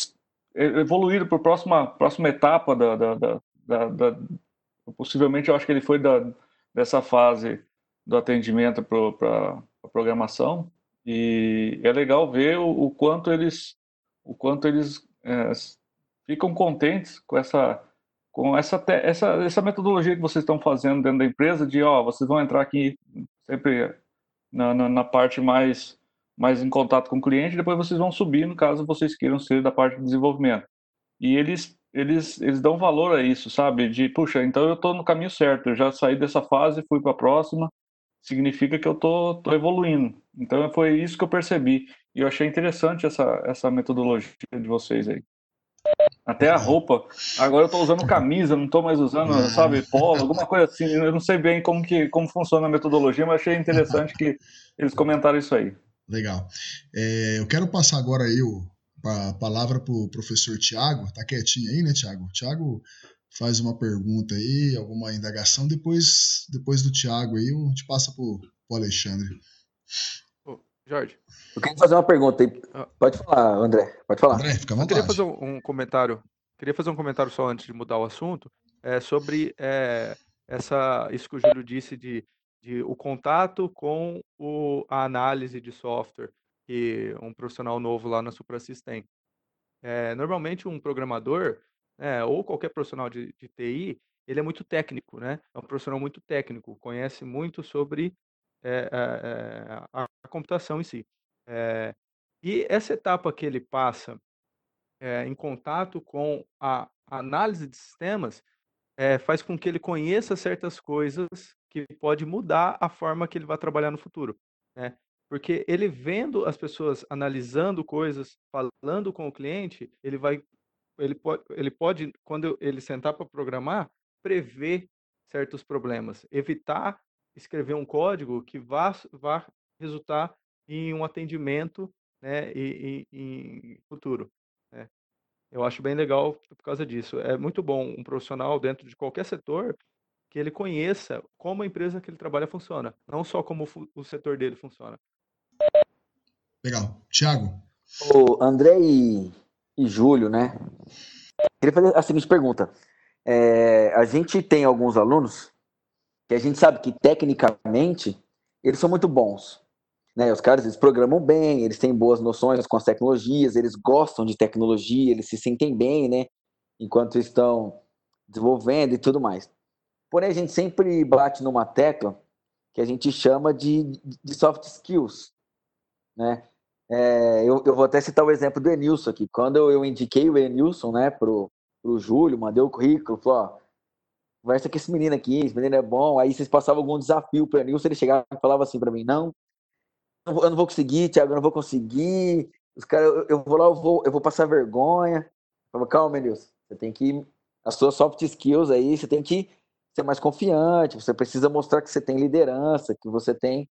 evoluído para a próxima, próxima etapa da, da, da, da possivelmente eu acho que ele foi da, dessa fase do atendimento para a programação e é legal ver o, o quanto eles o quanto eles é, ficam contentes com essa com essa, essa essa metodologia que vocês estão fazendo dentro da empresa de ó vocês vão entrar aqui sempre na, na, na parte mais mais em contato com o cliente depois vocês vão subir no caso vocês queiram ser da parte de desenvolvimento e eles eles, eles dão valor a isso, sabe? De, puxa, então eu estou no caminho certo, eu já saí dessa fase, fui para a próxima, significa que eu tô, tô evoluindo. Então foi isso que eu percebi. E eu achei interessante essa, essa metodologia de vocês aí. Até a roupa. Agora eu estou usando camisa, não estou mais usando, sabe, polo, alguma coisa assim. Eu não sei bem como, que, como funciona a metodologia, mas achei interessante que eles comentaram isso aí. Legal. É, eu quero passar agora aí o, a palavra para o professor Tiago. Tá quietinho aí, né, Tiago? Tiago faz uma pergunta aí, alguma indagação, depois, depois do Tiago aí, a gente passa para o Alexandre. Ô, Jorge. Eu queria fazer uma pergunta aí. Ah. Pode falar, André. Pode falar. André, fica à vontade. Eu queria fazer um, comentário. Queria fazer um comentário só antes de mudar o assunto. É, sobre é, essa, isso que o Júlio disse de, de o contato com o, a análise de software que um profissional novo lá na Suprasys tem. É, normalmente um programador é, ou qualquer profissional de, de TI, ele é muito técnico, né? É um profissional muito técnico, conhece muito sobre é, é, a, a, computação em si. É, e essa etapa que ele passa é, em contato com a análise de sistemas faz com que ele conheça certas coisas que pode mudar a forma que ele vai trabalhar no futuro, né? Porque ele vendo as pessoas analisando coisas, falando com o cliente, ele vai ele pode, ele pode quando ele sentar para programar, prever certos problemas, evitar escrever um código que vá, vá resultar em um atendimento né, e, e, em futuro. Né. Eu acho bem legal por causa disso. É muito bom um profissional dentro de qualquer setor que ele conheça como a empresa que ele trabalha funciona, não só como o setor dele funciona. Legal. Tiago? O André e e Júlio, né? Queria fazer a seguinte pergunta. É, a gente tem alguns alunos que a gente sabe que tecnicamente eles são muito bons. Né? Os caras eles programam bem, eles têm boas noções com as tecnologias, eles gostam de tecnologia, eles se sentem bem, né? Enquanto estão desenvolvendo e tudo mais. Porém, a gente sempre bate numa tecla que a gente chama de, de soft skills, né? É, eu, eu, vou até citar o exemplo do Enilson aqui. Quando eu, eu indiquei o Enilson, né, pro, pro Júlio, mandei o currículo, falou, ó, conversa com esse menino aqui, esse menino é bom. Aí vocês passavam algum desafio pro Enilson, ele chegava e falava assim para mim, não, eu não vou conseguir, Thiago, eu não vou conseguir. Os caras, eu, eu, vou lá, eu vou, eu vou passar vergonha. Fala, calma, Nilson. Você tem que. As suas soft skills aí, você tem que ser mais confiante, você precisa mostrar que você tem liderança, que você tem.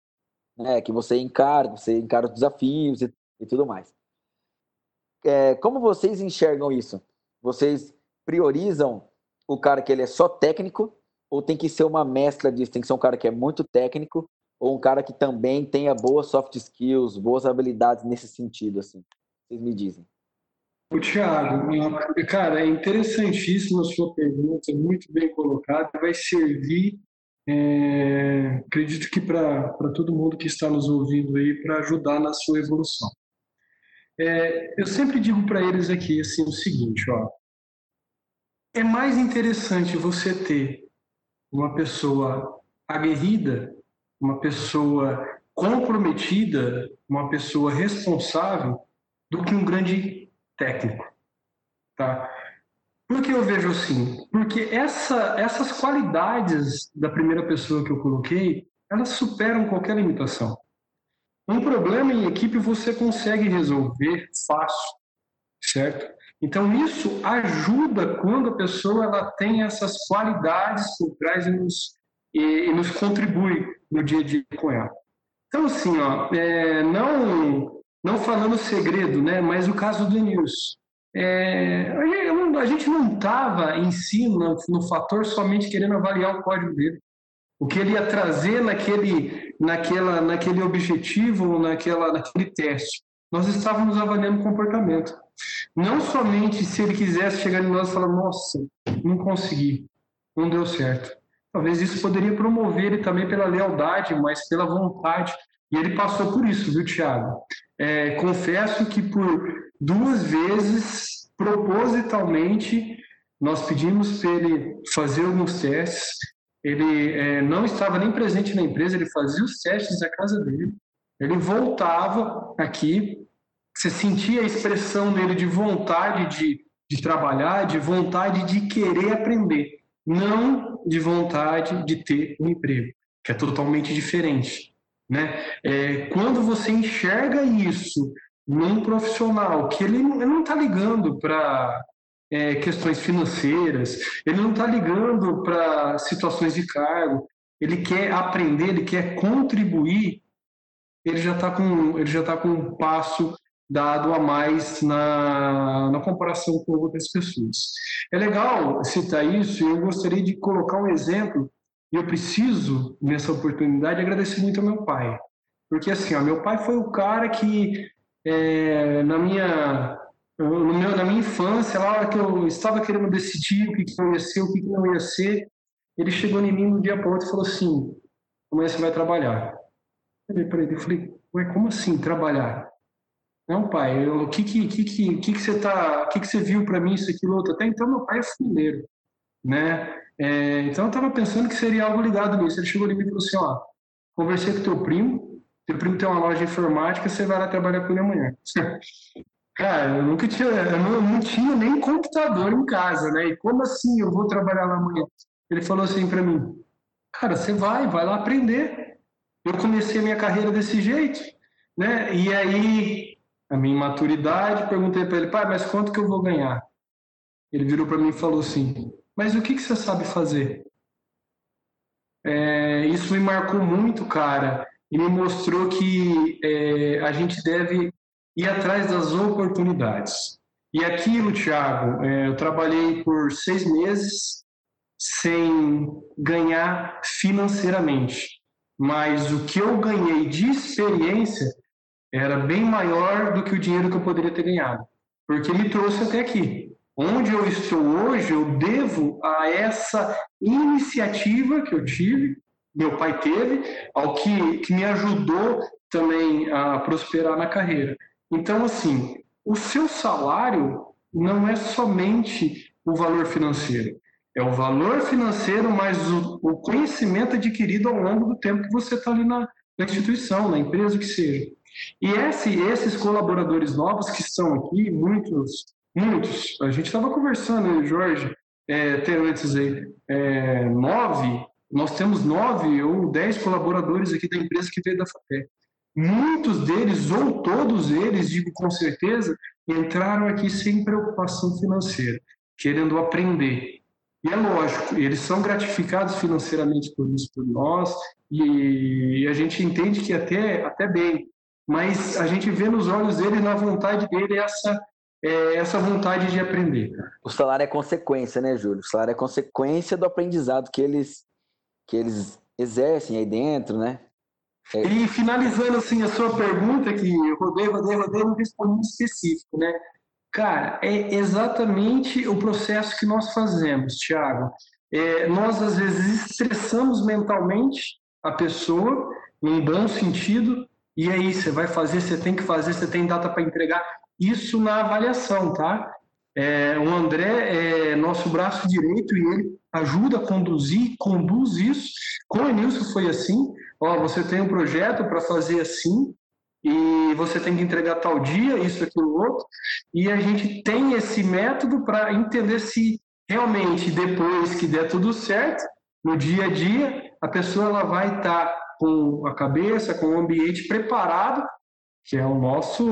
Né, que você encara, você encara os desafios e, e tudo mais. É, como vocês enxergam isso? Vocês priorizam o cara que ele é só técnico ou tem que ser uma mescla disso? Tem que ser um cara que é muito técnico ou um cara que também tenha boas soft skills, boas habilidades nesse sentido, assim? Vocês me dizem. O Thiago, cara, é interessantíssima a sua pergunta, muito bem colocada, vai servir, é, acredito que para todo mundo que está nos ouvindo aí, para ajudar na sua evolução. É, eu sempre digo para eles aqui assim o seguinte, ó, é mais interessante você ter uma pessoa aguerrida, uma pessoa comprometida, uma pessoa responsável, do que um grande técnico. Tá? Por que eu vejo assim? Porque essa, essas qualidades da primeira pessoa que eu coloquei, elas superam qualquer limitação. Um problema em equipe você consegue resolver fácil, certo? Então isso ajuda quando a pessoa ela tem essas qualidades por trás e nos, e, e nos contribui no dia a dia com ela. Então assim, ó, é, não não falando segredo, né? Mas o caso do Nilson. É, a gente não estava em si no, no fator somente querendo avaliar o código dele o que ele ia trazer naquele, naquela, naquele objetivo, naquela, naquele teste. Nós estávamos avaliando o comportamento. Não somente se ele quisesse chegar em nós e falar, nossa, não consegui, não deu certo. Talvez isso poderia promover ele também pela lealdade, mas pela vontade. E ele passou por isso, viu, Tiago? É, confesso que por duas vezes, propositalmente, nós pedimos para ele fazer alguns testes. Ele é, não estava nem presente na empresa, ele fazia os testes na casa dele. Ele voltava aqui, você sentia a expressão dele de vontade de, de trabalhar, de vontade de querer aprender, não de vontade de ter um emprego, que é totalmente diferente. Né? É, quando você enxerga isso num profissional que ele, não está ligando para é, questões financeiras, ele não está ligando para situações de cargo, ele quer aprender, ele quer contribuir, ele já está com ele já está com um passo dado a mais na, na comparação com outras pessoas. É legal citar isso e eu gostaria de colocar um exemplo. E eu preciso, nessa oportunidade, agradecer muito ao meu pai. Porque, assim, ó, meu pai foi o cara que, é, na minha no meu, na minha infância, lá hora que eu estava querendo decidir o que, que ia ser, o que, que não ia ser, ele chegou em mim no dia para outro e falou assim: amanhã você vai trabalhar. Eu olhei para ele falei: ué, como assim trabalhar? Não, pai, o que que, que, que, que, que você tá, que, que você viu para mim, isso, aquilo, outro? Até então, meu pai é fuleiro, né? É, então, eu estava pensando que seria algo ligado nisso. Ele chegou mim e falou assim: ó, conversei com teu primo, teu primo tem uma loja de informática, você vai lá trabalhar com ele amanhã. Cara, eu nunca tinha, eu não, não, tinha nem computador em casa, né? E como assim eu vou trabalhar lá amanhã? Ele falou assim para mim: Cara, você vai, vai lá aprender. Eu comecei a minha carreira desse jeito, né? E aí, a minha maturidade, perguntei para ele: Pai, mas quanto que eu vou ganhar? Ele virou para mim e falou assim: Mas o que, que você sabe fazer? É, isso me marcou muito, cara, e me mostrou que é, a gente deve ir atrás das oportunidades. E aquilo, Thiago, é, eu trabalhei por seis meses sem ganhar financeiramente, mas o que eu ganhei de experiência era bem maior do que o dinheiro que eu poderia ter ganhado, porque me trouxe até aqui. Onde eu estou hoje, eu devo a essa iniciativa que eu tive, meu pai teve, ao que, que me ajudou também a prosperar na carreira. Então, assim, o seu salário não é somente o valor financeiro. É o valor financeiro mais o, o conhecimento adquirido ao longo do tempo que você está ali na, na, instituição, na empresa, que seja. E esse, esses colaboradores novos que estão aqui, muitos, muitos, a gente estava conversando, Jorge, é, até antes aí, é, nove, nós temos nove ou dez colaboradores aqui da empresa que veio da FATEC. muitos deles, ou todos eles, digo com certeza, entraram aqui sem preocupação financeira, querendo aprender. E é lógico, eles são gratificados financeiramente por isso, por nós, e a gente entende que até, até bem, mas a gente vê nos olhos dele, na vontade dele, essa, é, essa vontade de aprender. O salário é consequência, né, Júlio? O salário é consequência do aprendizado que eles, que eles exercem aí dentro, né? É. E finalizando assim a sua pergunta, que eu rodei, rodei, rodei, não respondi muito específico, né? Cara, é exatamente o processo que nós fazemos, Thiago. É, nós, às vezes, estressamos mentalmente a pessoa, num bom sentido, e aí você vai fazer, você tem que fazer, você tem data para entregar. Isso na avaliação, tá? É, o André é nosso braço direito e ele ajuda a conduzir, conduz isso. Com o Nilson foi assim. Ó, você tem um projeto para fazer assim, e você tem que entregar tal dia, isso, aquilo, outro, e a gente tem esse método para entender se realmente depois que der tudo certo, no dia a dia, a pessoa ela vai estar tá com a cabeça, com o ambiente preparado, que é o nosso,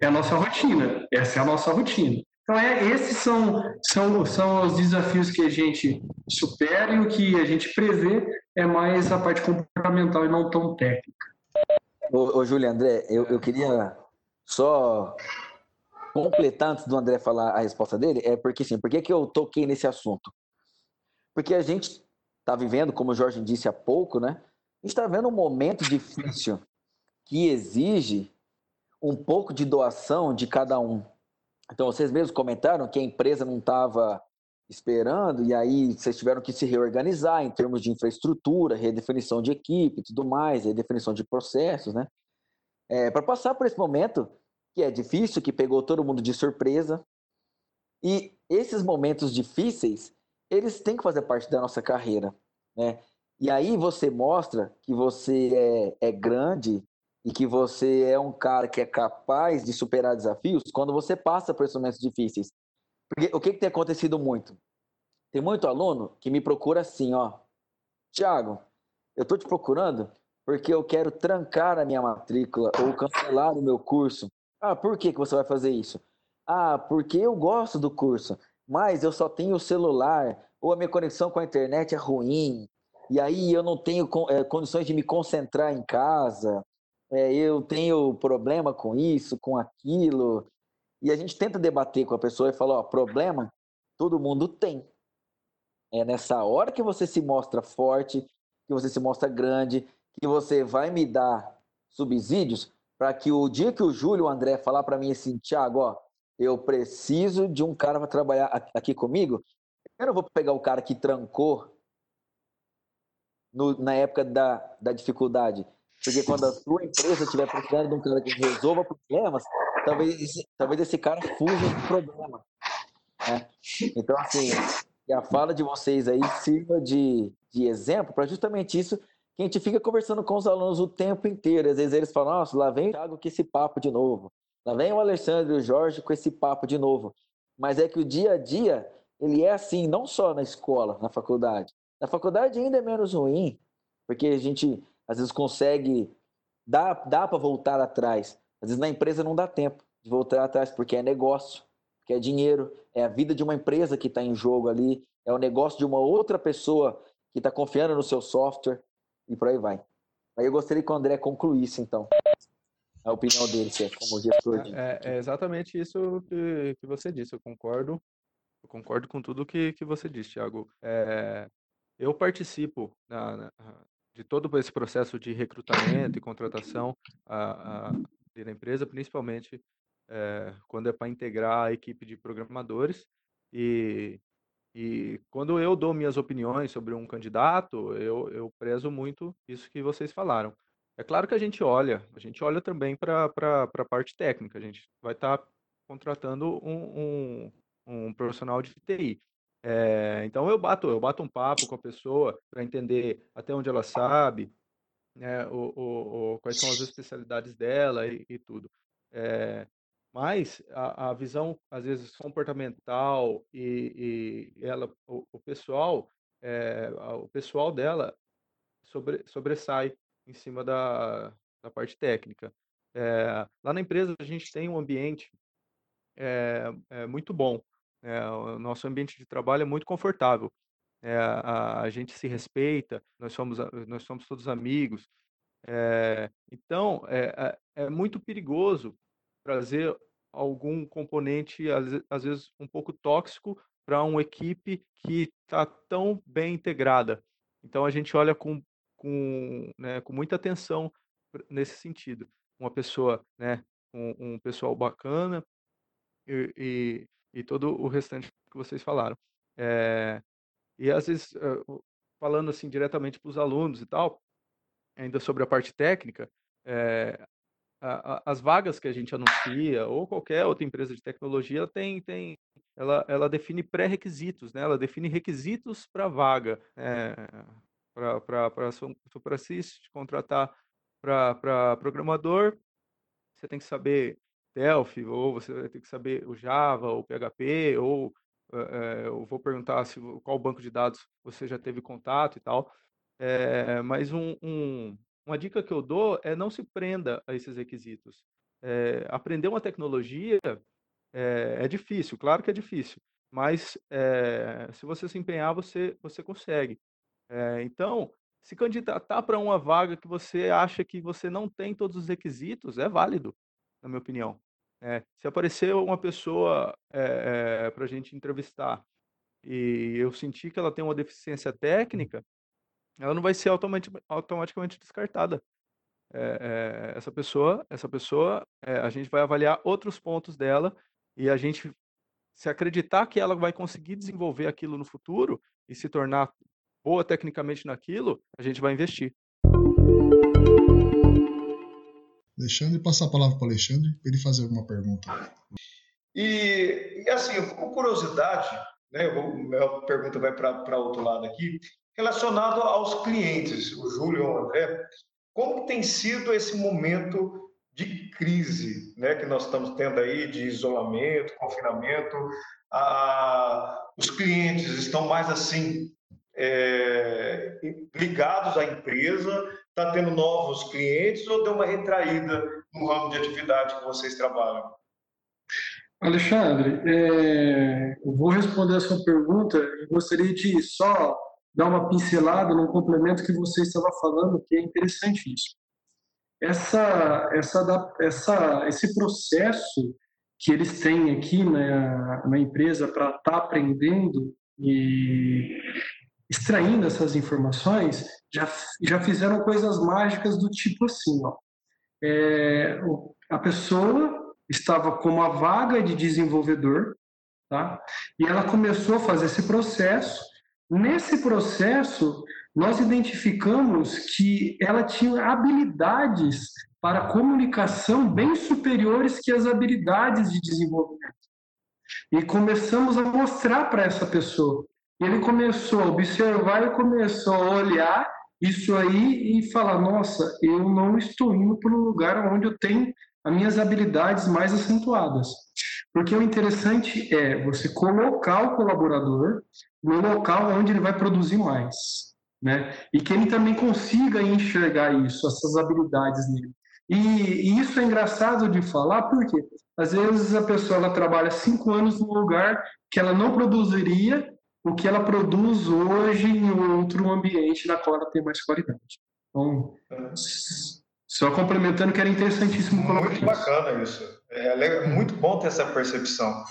é a nossa rotina, essa é a nossa rotina. Então, é, esses são, são, são os desafios que a gente supera e o que a gente prevê é mais a parte comportamental e não tão técnica. Ô, ô Júlio André, eu, eu queria só completar antes do André falar a resposta dele, é porque sim, por que, que eu toquei nesse assunto? Porque a gente está vivendo, como o Jorge disse há pouco, né? Está vendo um momento difícil que exige um pouco de doação de cada um. Então, vocês mesmos comentaram que a empresa não estava esperando, e aí vocês tiveram que se reorganizar em termos de infraestrutura, redefinição de equipe tudo mais, redefinição de processos, né? É, para passar por esse momento que é difícil, que pegou todo mundo de surpresa. E esses momentos difíceis, eles têm que fazer parte da nossa carreira, né? E aí você mostra que você é, é grande e que você é um cara que é capaz de superar desafios quando você passa por momentos difíceis. Porque o que, que tem acontecido muito? Tem muito aluno que me procura assim, ó. Tiago, eu estou te procurando porque eu quero trancar a minha matrícula ou cancelar o meu curso. Ah, por que, que você vai fazer isso? Ah, porque eu gosto do curso, mas eu só tenho o celular, ou a minha conexão com a internet é ruim, e aí eu não tenho é, condições de me concentrar em casa, é, eu tenho problema com isso, com aquilo, e a gente tenta debater com a pessoa e falar, ó, problema todo mundo tem. É nessa hora que você se mostra forte, que você se mostra grande, que você vai me dar subsídios para que o dia que o Júlio, o André falar para mim assim, Thiago, ó, eu preciso de um cara para trabalhar aqui comigo, eu não vou pegar o cara que trancou no, na época da, da dificuldade. Porque quando a sua empresa estiver precisando de um cara que resolva problemas, talvez, talvez esse cara fuja do problema. Né? Então, assim, a fala de vocês aí sirva de, de exemplo para justamente isso que a gente fica conversando com os alunos o tempo inteiro. Às vezes eles falam, nossa, lá vem o Thiago com esse papo de novo. Lá vem o Alexandre e o Jorge com esse papo de novo. Mas é que o dia a dia, ele é assim, não só na escola, na faculdade. Na faculdade ainda é menos ruim, porque a gente às vezes consegue, dá, dá para voltar atrás. Às vezes na empresa não dá tempo de voltar atrás, porque é negócio, porque é dinheiro, é a vida de uma empresa que está em jogo ali, é o negócio de uma outra pessoa que está confiando no seu software e por aí vai. Aí eu gostaria que o André concluísse, então, a opinião dele, é como gestor. De... É, é, exatamente isso que, que você disse, eu concordo. Eu concordo com tudo que, que você disse, Thiago. É, eu participo na, na, de todo esse processo de recrutamento e contratação a, a, da empresa, principalmente é, quando é para integrar a equipe de programadores. E, e quando eu dou minhas opiniões sobre um candidato, eu, eu prezo muito isso que vocês falaram. É claro que a gente olha, a gente olha também para a parte técnica, a gente vai estar tá contratando um, um, um profissional de TI. É, então eu bato, eu bato um papo com a pessoa para entender até onde ela sabe, né, o, o, o, quais são as especialidades dela e, e tudo. É, mas a, a, visão, às vezes, comportamental e, e ela, o, o pessoal, é, o pessoal dela sobre, sobressai em cima da, da parte técnica. É, lá na empresa a gente tem um ambiente é, muito bom. É, o nosso ambiente de trabalho é muito confortável. É, a, a, gente se respeita, nós somos, nós somos todos amigos. É, então, é, é, é muito perigoso trazer algum componente, às, vezes, um pouco tóxico para uma equipe que está tão bem integrada. Então, a gente olha com, com, né, com muita atenção nesse sentido. Uma pessoa, né, um, um pessoal bacana e, e, todo o restante que vocês falaram. É, e às vezes, falando assim diretamente para os alunos e tal, ainda sobre a parte técnica, é, a, a, as vagas que a gente anuncia ou qualquer outra empresa de tecnologia tem, tem ela, ela define pré-requisitos, né? Ela define requisitos para vaga, é, para SupraSys contratar para programador, você tem que saber Delphi, ou você vai ter que saber o Java, ou PHP, ou é, eu vou perguntar se, qual banco de dados você já teve contato e tal. É, mas um, um, uma dica que eu dou é não se prenda a esses requisitos. É, aprender uma tecnologia é, difícil, claro que é difícil, mas se você se empenhar, você, você consegue. Então, se candidatar para uma vaga que você acha que você não tem todos os requisitos, é válido, na minha opinião. É, se aparecer uma pessoa é, para a gente entrevistar e eu sentir que ela tem uma deficiência técnica, ela não vai ser automaticamente descartada. É, é, essa pessoa, essa pessoa, é, a gente vai avaliar outros pontos dela e a gente, se acreditar que ela vai conseguir desenvolver aquilo no futuro e se tornar boa tecnicamente naquilo, a gente vai investir. Alexandre, passar a palavra para o Alexandre para ele fazer alguma pergunta. E, e assim, com curiosidade, né, minha pergunta vai para outro lado aqui, relacionado aos clientes, o Júlio e o André, como tem sido esse momento de crise né, que nós estamos tendo aí, de isolamento, confinamento? Ah, os clientes estão mais assim, é, ligados à empresa? Está tendo novos clientes ou deu uma retraída no ramo de atividade que vocês trabalham? Alexandre, é, eu vou responder a sua pergunta e gostaria de só dar uma pincelada no complemento que você estava falando, que é interessante isso. Essa, essa, essa, esse processo que eles têm aqui na, na empresa para estar tá aprendendo e extraindo essas informações, já, já fizeram coisas mágicas do tipo assim, ó. É, a pessoa estava com uma vaga de desenvolvedor, tá? E ela começou a fazer esse processo Nesse processo, nós identificamos que ela tinha habilidades para comunicação bem superiores que as habilidades de desenvolvimento. E começamos a mostrar para essa pessoa. Ele começou a observar e começou a olhar isso aí e falar: nossa, eu não estou indo para um lugar onde eu tenho as minhas habilidades mais acentuadas. Porque o interessante é você colocar o colaborador no local onde ele vai produzir mais, né? E que ele também consiga enxergar isso, essas habilidades nele. E, e isso é engraçado de falar, porque às vezes a pessoa ela trabalha cinco anos num lugar que ela não produziria o que ela produz hoje em outro ambiente na qual ela tem mais qualidade. Então, só complementando que era interessantíssimo Muito bacana isso. É, é muito bom ter essa percepção.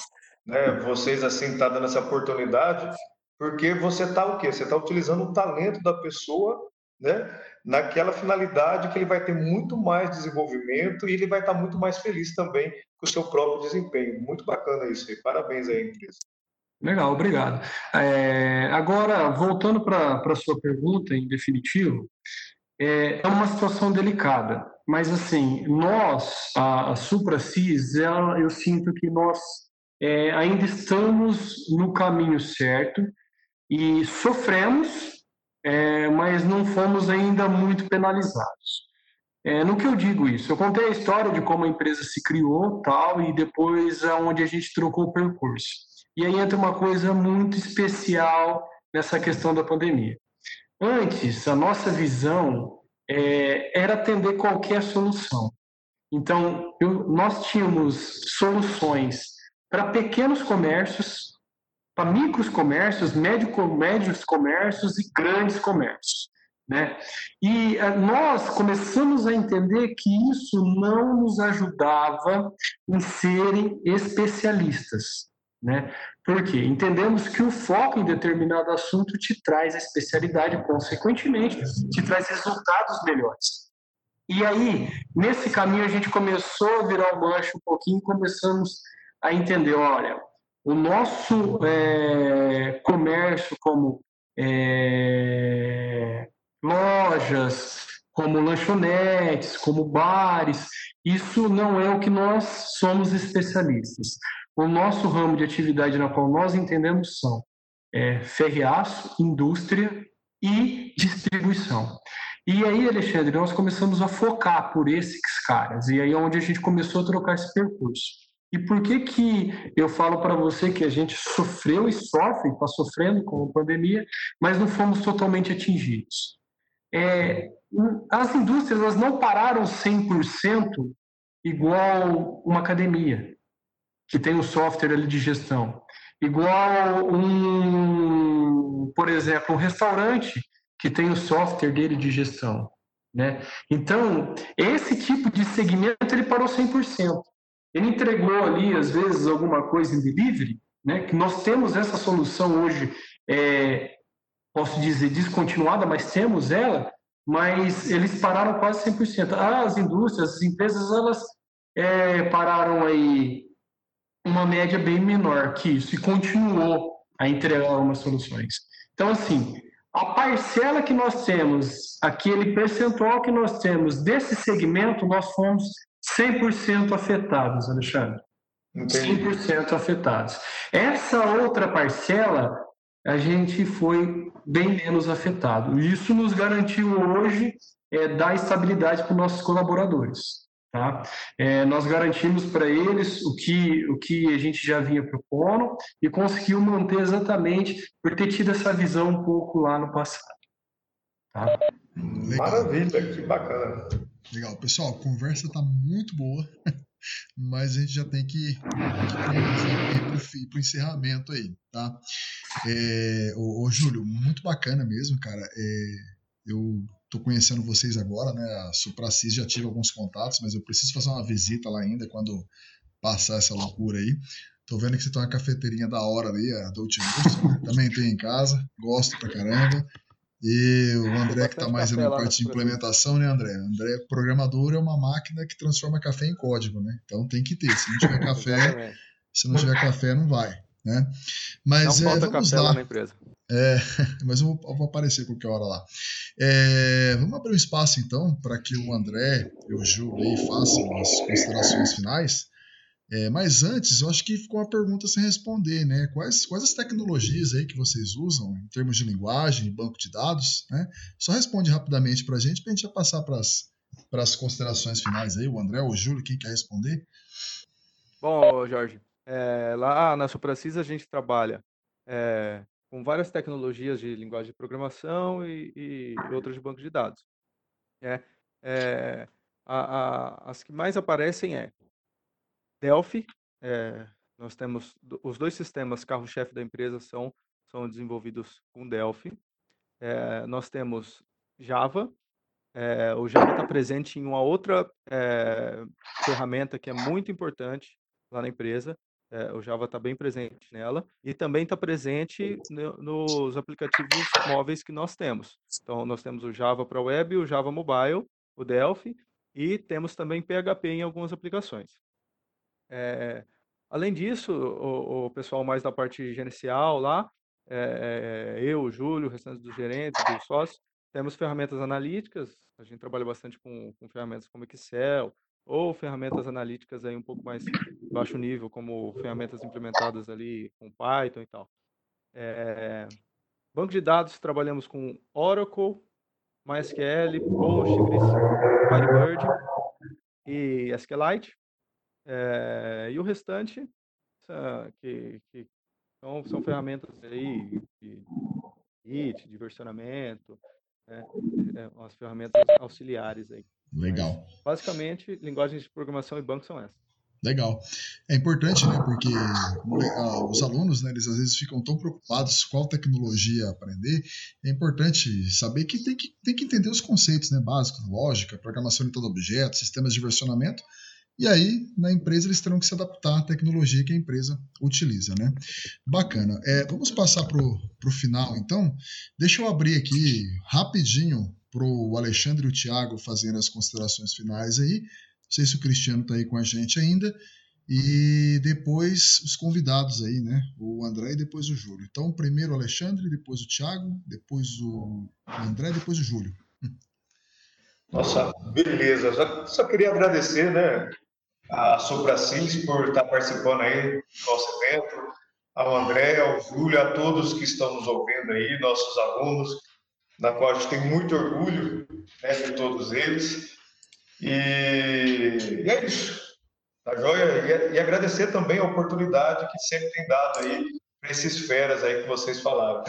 Né? Vocês, assim, tá dando essa oportunidade porque você está o quê? Você está utilizando o talento da pessoa né, naquela finalidade que ele vai ter muito mais desenvolvimento e ele vai estar tá muito mais feliz também com o seu próprio desempenho. Muito bacana isso aí. Parabéns aí, empresa. Legal, obrigado. É, agora, voltando para a sua pergunta, em definitivo, é, é, uma situação delicada, mas assim, nós, a, a SupraCIS, eu sinto que nós é, ainda estamos no caminho certo e sofremos, é, mas não fomos ainda muito penalizados. É, no que eu digo isso? Eu contei a história de como a empresa se criou, tal, e depois aonde a gente trocou o percurso. E aí entra uma coisa muito especial nessa questão da pandemia. Antes, a nossa visão é, era atender qualquer solução. Então, eu, nós tínhamos soluções para pequenos comércios, para micros comércios, médio, médios comércios e grandes comércios. Né? E eh, nós começamos a entender que isso não nos ajudava em serem especialistas. Né? Por quê? Entendemos que o foco em determinado assunto te traz a especialidade, consequentemente, te traz resultados melhores. E aí, nesse caminho, a gente começou a virar o mancho um pouquinho começamos a entender, olha, o nosso é, comércio como é, lojas, como lanchonetes, como bares, isso não é o que nós somos especialistas. O nosso ramo de atividade na qual nós entendemos são é, ferreaço, indústria e distribuição. E aí, Alexandre, nós começamos a focar por esses caras, e aí é onde a gente começou a trocar esse percurso. E por que que eu falo para você que a gente sofreu e sofre, está sofrendo com a pandemia, mas não fomos totalmente atingidos? É, as indústrias elas não pararam 100% igual uma academia, que tem um software ali de gestão. Igual um, por exemplo, um restaurante que tem o software dele de gestão. Né? Então, esse tipo de segmento ele parou 100%. Ele entregou ali, às vezes, alguma coisa em delivery, né? que nós temos essa solução hoje, é, posso dizer, descontinuada, mas temos ela, mas eles pararam quase 100%. As indústrias, as empresas, elas é, pararam aí uma média bem menor que isso e continuou a entregar algumas soluções. Então, assim, a parcela que nós temos, aquele percentual que nós temos desse segmento, nós fomos 100% afetados, Alexandre. Entendi. 100% afetados. Essa outra parcela, a gente foi bem menos afetado. Isso nos garantiu hoje é, dar estabilidade para os nossos colaboradores. Tá? É, nós garantimos para eles o que, o que a gente já vinha propondo e conseguiu manter exatamente por ter tido essa visão um pouco lá no passado. Tá? Maravilha, que bacana. Legal, pessoal, a conversa está muito boa, mas a gente já tem que, ir para o encerramento aí, tá? É, ô, ô, Júlio, muito bacana mesmo, cara. É, eu Estou conhecendo vocês agora, né? A Supracis já tive alguns contatos, mas eu preciso fazer uma visita lá ainda quando passar essa loucura aí. Tô vendo que você tem uma cafeteirinha da hora ali, a Dolce Gusto, né? também tem em casa, gosto pra caramba. E o André que tá mais na parte de implementação, né, André? André, programador é uma máquina que transforma café em código, né? Então tem que ter. Se não tiver café, se não tiver café, não vai, né? Mas não é, falta vamos café lá. lá na empresa. É, mas eu vou, vou, aparecer qualquer hora lá. É, vamos abrir um espaço então para que o André e o aí façam as considerações finais. É, mas antes, eu acho que ficou uma pergunta sem responder, né? Quais, quais as tecnologias aí que vocês usam em termos de linguagem, banco de dados, né? Só responde rapidamente para a gente, para a gente já passar para as considerações finais aí. O André ou o Júlio, quem quer responder? Bom, Jorge, é, lá na Supracis a gente trabalha é, com várias tecnologias de linguagem de programação e, e outras de banco de dados. É, é, a, a, as que mais aparecem é Delphi, é, nós temos os dois sistemas carro-chefe da empresa são, são desenvolvidos com Delphi. É, nós temos Java, é, o Java está presente em uma outra ferramenta que é muito importante lá na empresa, é, o Java está bem presente nela e também está presente no, nos aplicativos móveis que nós temos. Então, nós temos o Java para web, o Java mobile, o Delphi e temos também PHP em algumas aplicações. É, além disso, o, o, pessoal mais da parte gerencial lá, é, eu, o Júlio, o restante dos gerentes, dos sócios, temos ferramentas analíticas, a gente trabalha bastante com, com ferramentas como Excel, ou ferramentas analíticas aí um pouco mais baixo nível, como ferramentas implementadas ali com Python e tal. É, banco de dados, trabalhamos com Oracle, MySQL, Postgres, Firebird e SQLite. É, e o restante, que, que são, ferramentas aí de Git, de versionamento, né, é, as ferramentas auxiliares aí. Legal. Mas, basicamente, linguagens de programação e banco são essas. Legal. É importante, né? Porque uh, os alunos, né, eles às vezes ficam tão preocupados qual tecnologia aprender. É importante saber que tem que, tem que entender os conceitos né, básicos, lógica, programação de todo objeto, sistemas de versionamento. E aí, na empresa, eles terão que se adaptar à tecnologia que a empresa utiliza, né? Bacana. É, vamos passar para o final, então. Deixa eu abrir aqui rapidinho para o Alexandre e o Thiago fazerem as considerações finais aí. Não sei se o Cristiano está aí com a gente ainda. E depois os convidados aí, né? O André e depois o Júlio. Então, primeiro o Alexandre, depois o Thiago, depois o André, depois o Júlio. Nossa, beleza. Só, só queria agradecer, né, a Sopracis por estar participando aí do nosso evento, ao André, ao Júlio, a todos que estão nos ouvindo aí, nossos alunos, na qual a gente tem muito orgulho né, de todos eles. E, e é isso. Tá joia? E, e, agradecer também a oportunidade que sempre tem dado aí para esses feras aí que vocês falaram.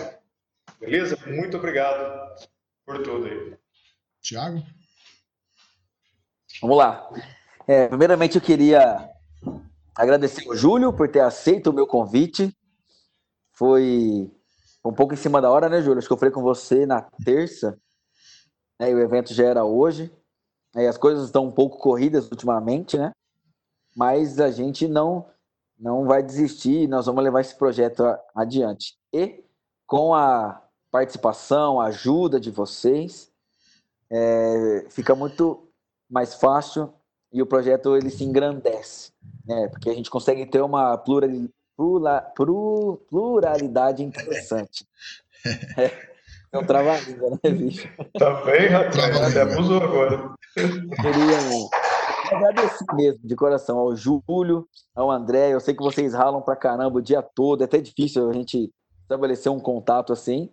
Beleza? Muito obrigado por tudo aí. Tiago? Vamos lá. É, primeiramente, eu queria agradecer o Júlio por ter aceito o meu convite. Foi um pouco em cima da hora, né, Júlio? Acho que eu falei com você na terça, né, e o evento já era hoje. É, as coisas estão um pouco corridas ultimamente, né? Mas a gente não não vai desistir, nós vamos levar esse projeto adiante. E com a participação, a ajuda de vocês, é, fica muito mais fácil e o projeto ele se engrandece, né? Porque a gente consegue ter uma pluralidade, pluralidade interessante. É. É um trava-língua, né, bicho? Também, rapaz. Até abusou agora. Queria agradecer mesmo, de coração, ao Júlio, ao André. Eu sei que vocês ralam pra caramba o dia todo. É até difícil a gente estabelecer um contato assim.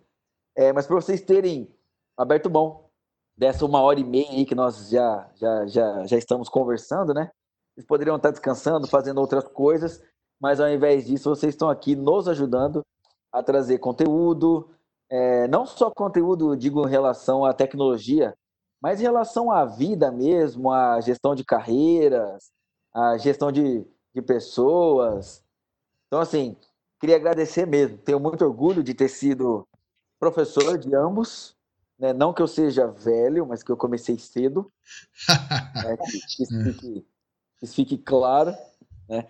É, mas para vocês terem aberto bom dessa uma hora e meia aí que nós já, já, já, já estamos conversando, né? Vocês poderiam estar descansando, fazendo outras coisas, mas ao invés disso, vocês estão aqui nos ajudando a trazer conteúdo, é, não só conteúdo, digo, em relação à tecnologia, mas em relação à vida mesmo, à gestão de carreiras, à gestão de, de pessoas. Então, assim, queria agradecer mesmo. Tenho muito orgulho de ter sido professor de ambos. Né? Não que eu seja velho, mas que eu comecei cedo. né? que, isso fique, que isso fique claro. Né?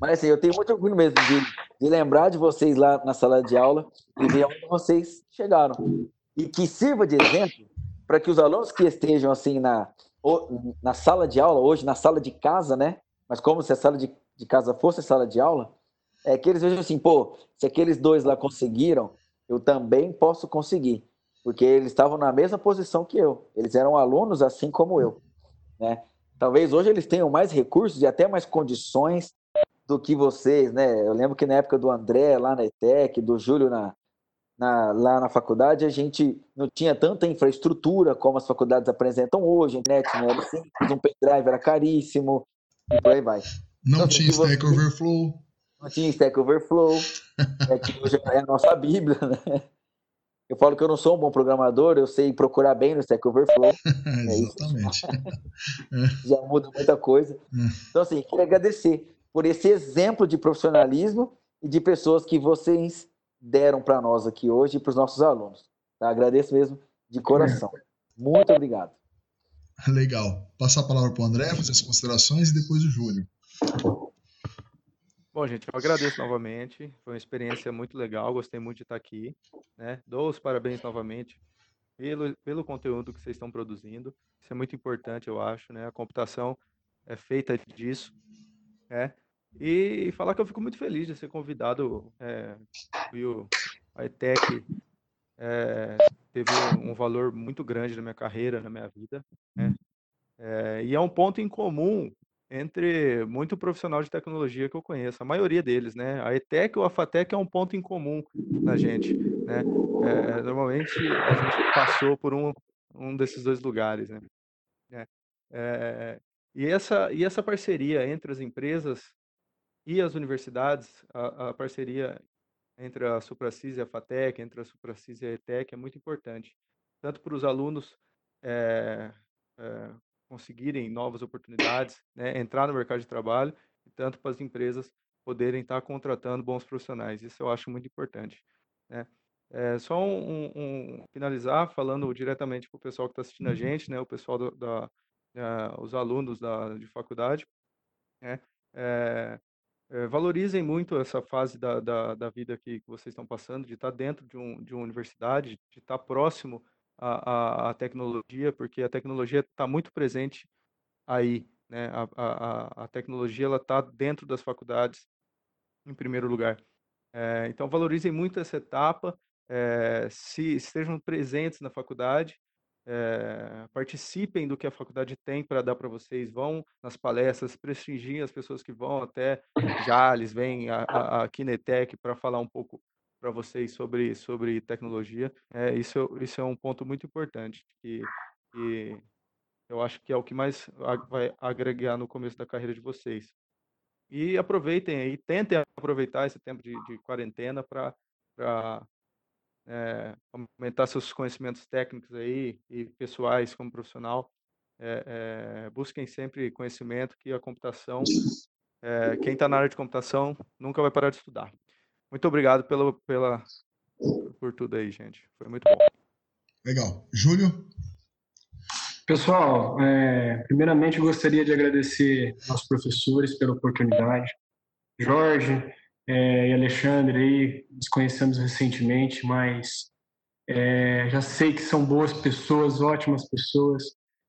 Mas assim, eu tenho muito orgulho mesmo de, de lembrar de vocês lá na sala de aula e ver onde vocês chegaram. E que sirva de exemplo para que os alunos que estejam assim na, na sala de aula, hoje na sala de casa, né? Mas como se a sala de, de casa fosse sala de aula, é que eles vejam assim, pô, se aqueles dois lá conseguiram, eu também posso conseguir. Porque eles estavam na mesma posição que eu. Eles eram alunos assim como eu, né? Talvez hoje eles tenham mais recursos e até mais condições do que vocês, né? Eu lembro que na época do André lá na ETEC, do Júlio na, na, lá na faculdade, a gente não tinha tanta infraestrutura como as faculdades apresentam hoje, a internet não era simples, um pendrive era caríssimo, e por aí vai. Não então, tinha Stack você... Overflow. Não tinha Stack Overflow, é que hoje é a nossa Bíblia, né? Eu falo que eu não sou um bom programador, eu sei procurar bem no Stack Overflow. é Exatamente. Já muda muita coisa. É. Então, assim, queria agradecer por esse exemplo de profissionalismo e de pessoas que vocês deram para nós aqui hoje e para os nossos alunos. Tá? Agradeço mesmo de coração. Muito obrigado. Legal. Passar a palavra para o André, fazer as considerações e depois o Júlio. Bom, gente, eu agradeço novamente. Foi uma experiência muito legal, gostei muito de estar aqui. Né? Dou os parabéns novamente pelo, pelo conteúdo que vocês estão produzindo. Isso é muito importante, eu acho. Né? A computação é feita disso. Né? E falar que eu fico muito feliz de ser convidado. É, o, a ETEC é, teve um valor muito grande na minha carreira, na minha vida. Né? É, e é um ponto em comum entre muito profissional de tecnologia que eu conheço, a maioria deles, né? A ETEC ou a FATEC é um ponto em comum na gente, né? É, normalmente a gente passou por um, um desses dois lugares, né? É, é e, essa, e essa parceria entre as empresas e as universidades, a, a parceria entre a Supracis e a FATEC, entre a Supracis e a ETEC é muito importante. tanto para os alunos é, é, conseguirem novas oportunidades, né, entrar no mercado de trabalho, e tanto para as empresas poderem estar contratando bons profissionais. Isso eu acho muito importante. Né? É, só um, um, finalizar falando diretamente para o pessoal que está assistindo a uhum. gente, né, o pessoal do, da, uh, os alunos da, de faculdade, né, é, é, valorizem muito essa fase da, da, da vida que, que, vocês estão passando, de estar dentro de, um, de uma universidade, de estar próximo à, à, à tecnologia, porque a tecnologia está muito presente aí, né, a, a, a tecnologia ela está dentro das faculdades, em primeiro lugar. É, então, valorizem muito essa etapa, é, se estejam presentes na faculdade, é, participem do que a faculdade tem para dar para vocês, vão nas palestras, prestigiem as pessoas que vão até Jales, vem a, a, a Kinetec para falar um pouco para vocês sobre, sobre tecnologia. É, isso, isso é um ponto muito importante, que, que eu acho que é o que mais vai agregar no começo da carreira de vocês. E aproveitem aí, tentem aproveitar esse tempo de, de quarentena para é, aumentar seus conhecimentos técnicos aí e pessoais como profissional. É, é, busquem sempre conhecimento que a computação, quem está na área de computação nunca vai parar de estudar. Muito obrigado pelo, pela, por tudo aí, gente. Foi muito bom. Legal. Júlio? Pessoal, é, primeiramente gostaria de agradecer aos professores pela oportunidade. Jorge é, e Alexandre aí, nos conhecemos recentemente, mas é, já sei que são boas pessoas, ótimas pessoas.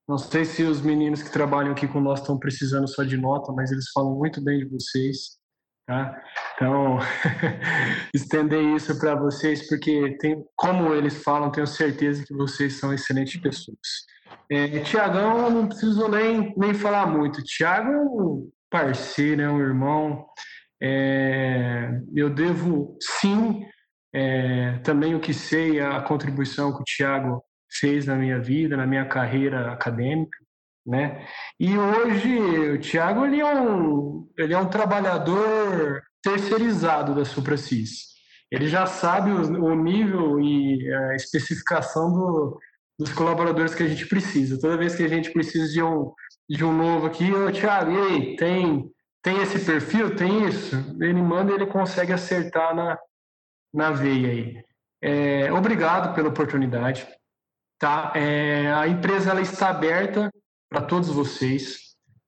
Não sei se os meninos que trabalham aqui com nós estão precisando só de nota, mas eles falam muito bem de vocês. Tá? Então, estender isso para vocês, porque tem, como eles falam, tenho certeza que vocês são excelentes pessoas. É, Tiagão, não preciso nem, nem falar muito. Tiago é um parceiro, é um irmão. É, eu devo, sim, é, também o que sei, a contribuição que o Tiago fez na minha vida, na minha carreira acadêmica. Né? E hoje o Tiago ele é, um, ele é um trabalhador terceirizado da Supracis. Ele já sabe o, o nível e a especificação do, dos colaboradores que a gente precisa. Toda vez que a gente precisa de um, de um novo aqui, ô Thiago, e aí, tem, tem esse perfil? Tem isso? Ele manda e ele consegue acertar na, na veia aí. É, obrigado pela oportunidade. Tá? É, a empresa ela está aberta para todos vocês.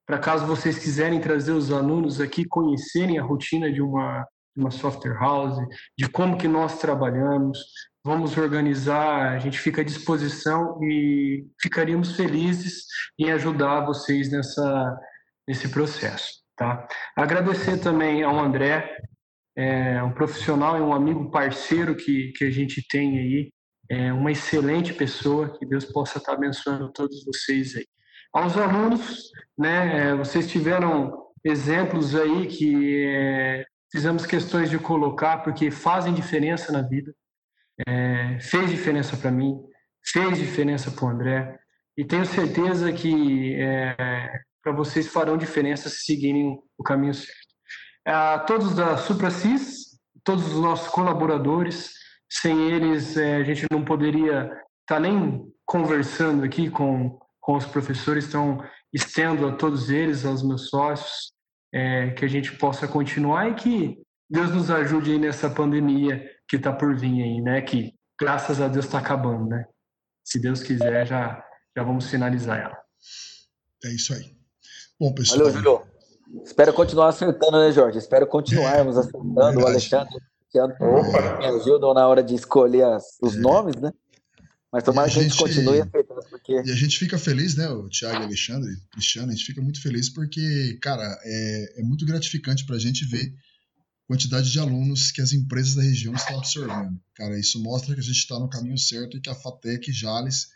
Para caso vocês quiserem trazer os alunos aqui, conhecerem a rotina de uma, de uma software house, de como que nós trabalhamos, vamos organizar, a gente fica à disposição e ficaríamos felizes em ajudar vocês nessa, nesse processo. Tá? Agradecer também ao André, é um profissional e um amigo parceiro que, que a gente tem aí, é uma excelente pessoa, que Deus possa estar abençoando todos vocês aí. Aos alunos, né, é, vocês tiveram exemplos aí que é, fizemos questões de colocar porque fazem diferença na vida é, fez diferença para mim, fez diferença para o André, e tenho certeza que é, para vocês farão diferença se seguirem o caminho certo. A todos da SupraCis, todos os nossos colaboradores, sem eles é, a gente não poderia estar tá nem conversando aqui com, com os professores, então estendo a todos eles, aos meus sócios, é, que a gente possa continuar e que Deus nos ajude aí nessa pandemia que está por vir aí, né? Que graças a Deus está acabando, né? Se Deus quiser, já, já vamos finalizar ela. É isso aí. Bom, pessoal. Valeu, Júlio. Espero continuar acertando, né, Jorge? Espero continuarmos é, acertando. O Alexandre me ajudam na hora de escolher as, os é. nomes, né? Mas tomara que a gente continue acertando. Porque... E a gente fica feliz, né, o Thiago e o Alexandre, Cristiano, a gente fica muito feliz porque, cara, é, é muito gratificante para a gente ver quantidade de alunos que as empresas da região estão absorvendo. Cara, isso mostra que a gente está no caminho certo e que a FATEC Jales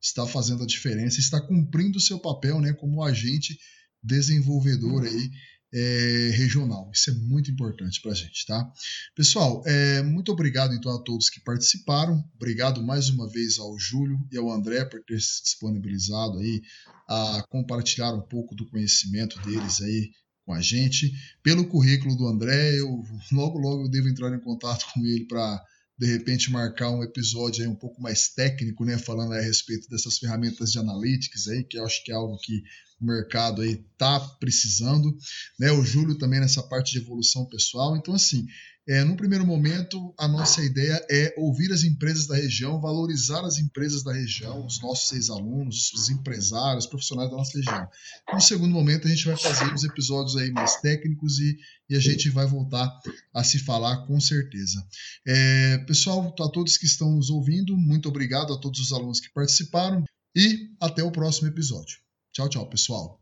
está fazendo a diferença, está cumprindo o seu papel né, como agente desenvolvedor aí, é, regional. Isso é muito importante para a gente, tá? Pessoal, é, muito obrigado então a todos que participaram. Obrigado mais uma vez ao Júlio e ao André por ter se disponibilizado aí a compartilhar um pouco do conhecimento deles aí com a gente. Pelo currículo do André, eu logo logo eu devo entrar em contato com ele para de repente marcar um episódio aí um pouco mais técnico, né, falando a respeito dessas ferramentas de analytics aí, que eu acho que é algo que o mercado aí tá precisando, né? O Júlio também nessa parte de evolução pessoal. Então assim, é, no primeiro momento, a nossa ideia é ouvir as empresas da região, valorizar as empresas da região, os nossos ex-alunos, os empresários, os profissionais da nossa região. No segundo momento, a gente vai fazer os episódios aí mais técnicos e, e a gente vai voltar a se falar com certeza. É, pessoal, a todos que estão nos ouvindo, muito obrigado a todos os alunos que participaram e até o próximo episódio. Tchau, tchau, pessoal.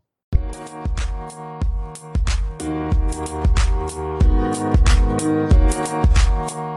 Thank you.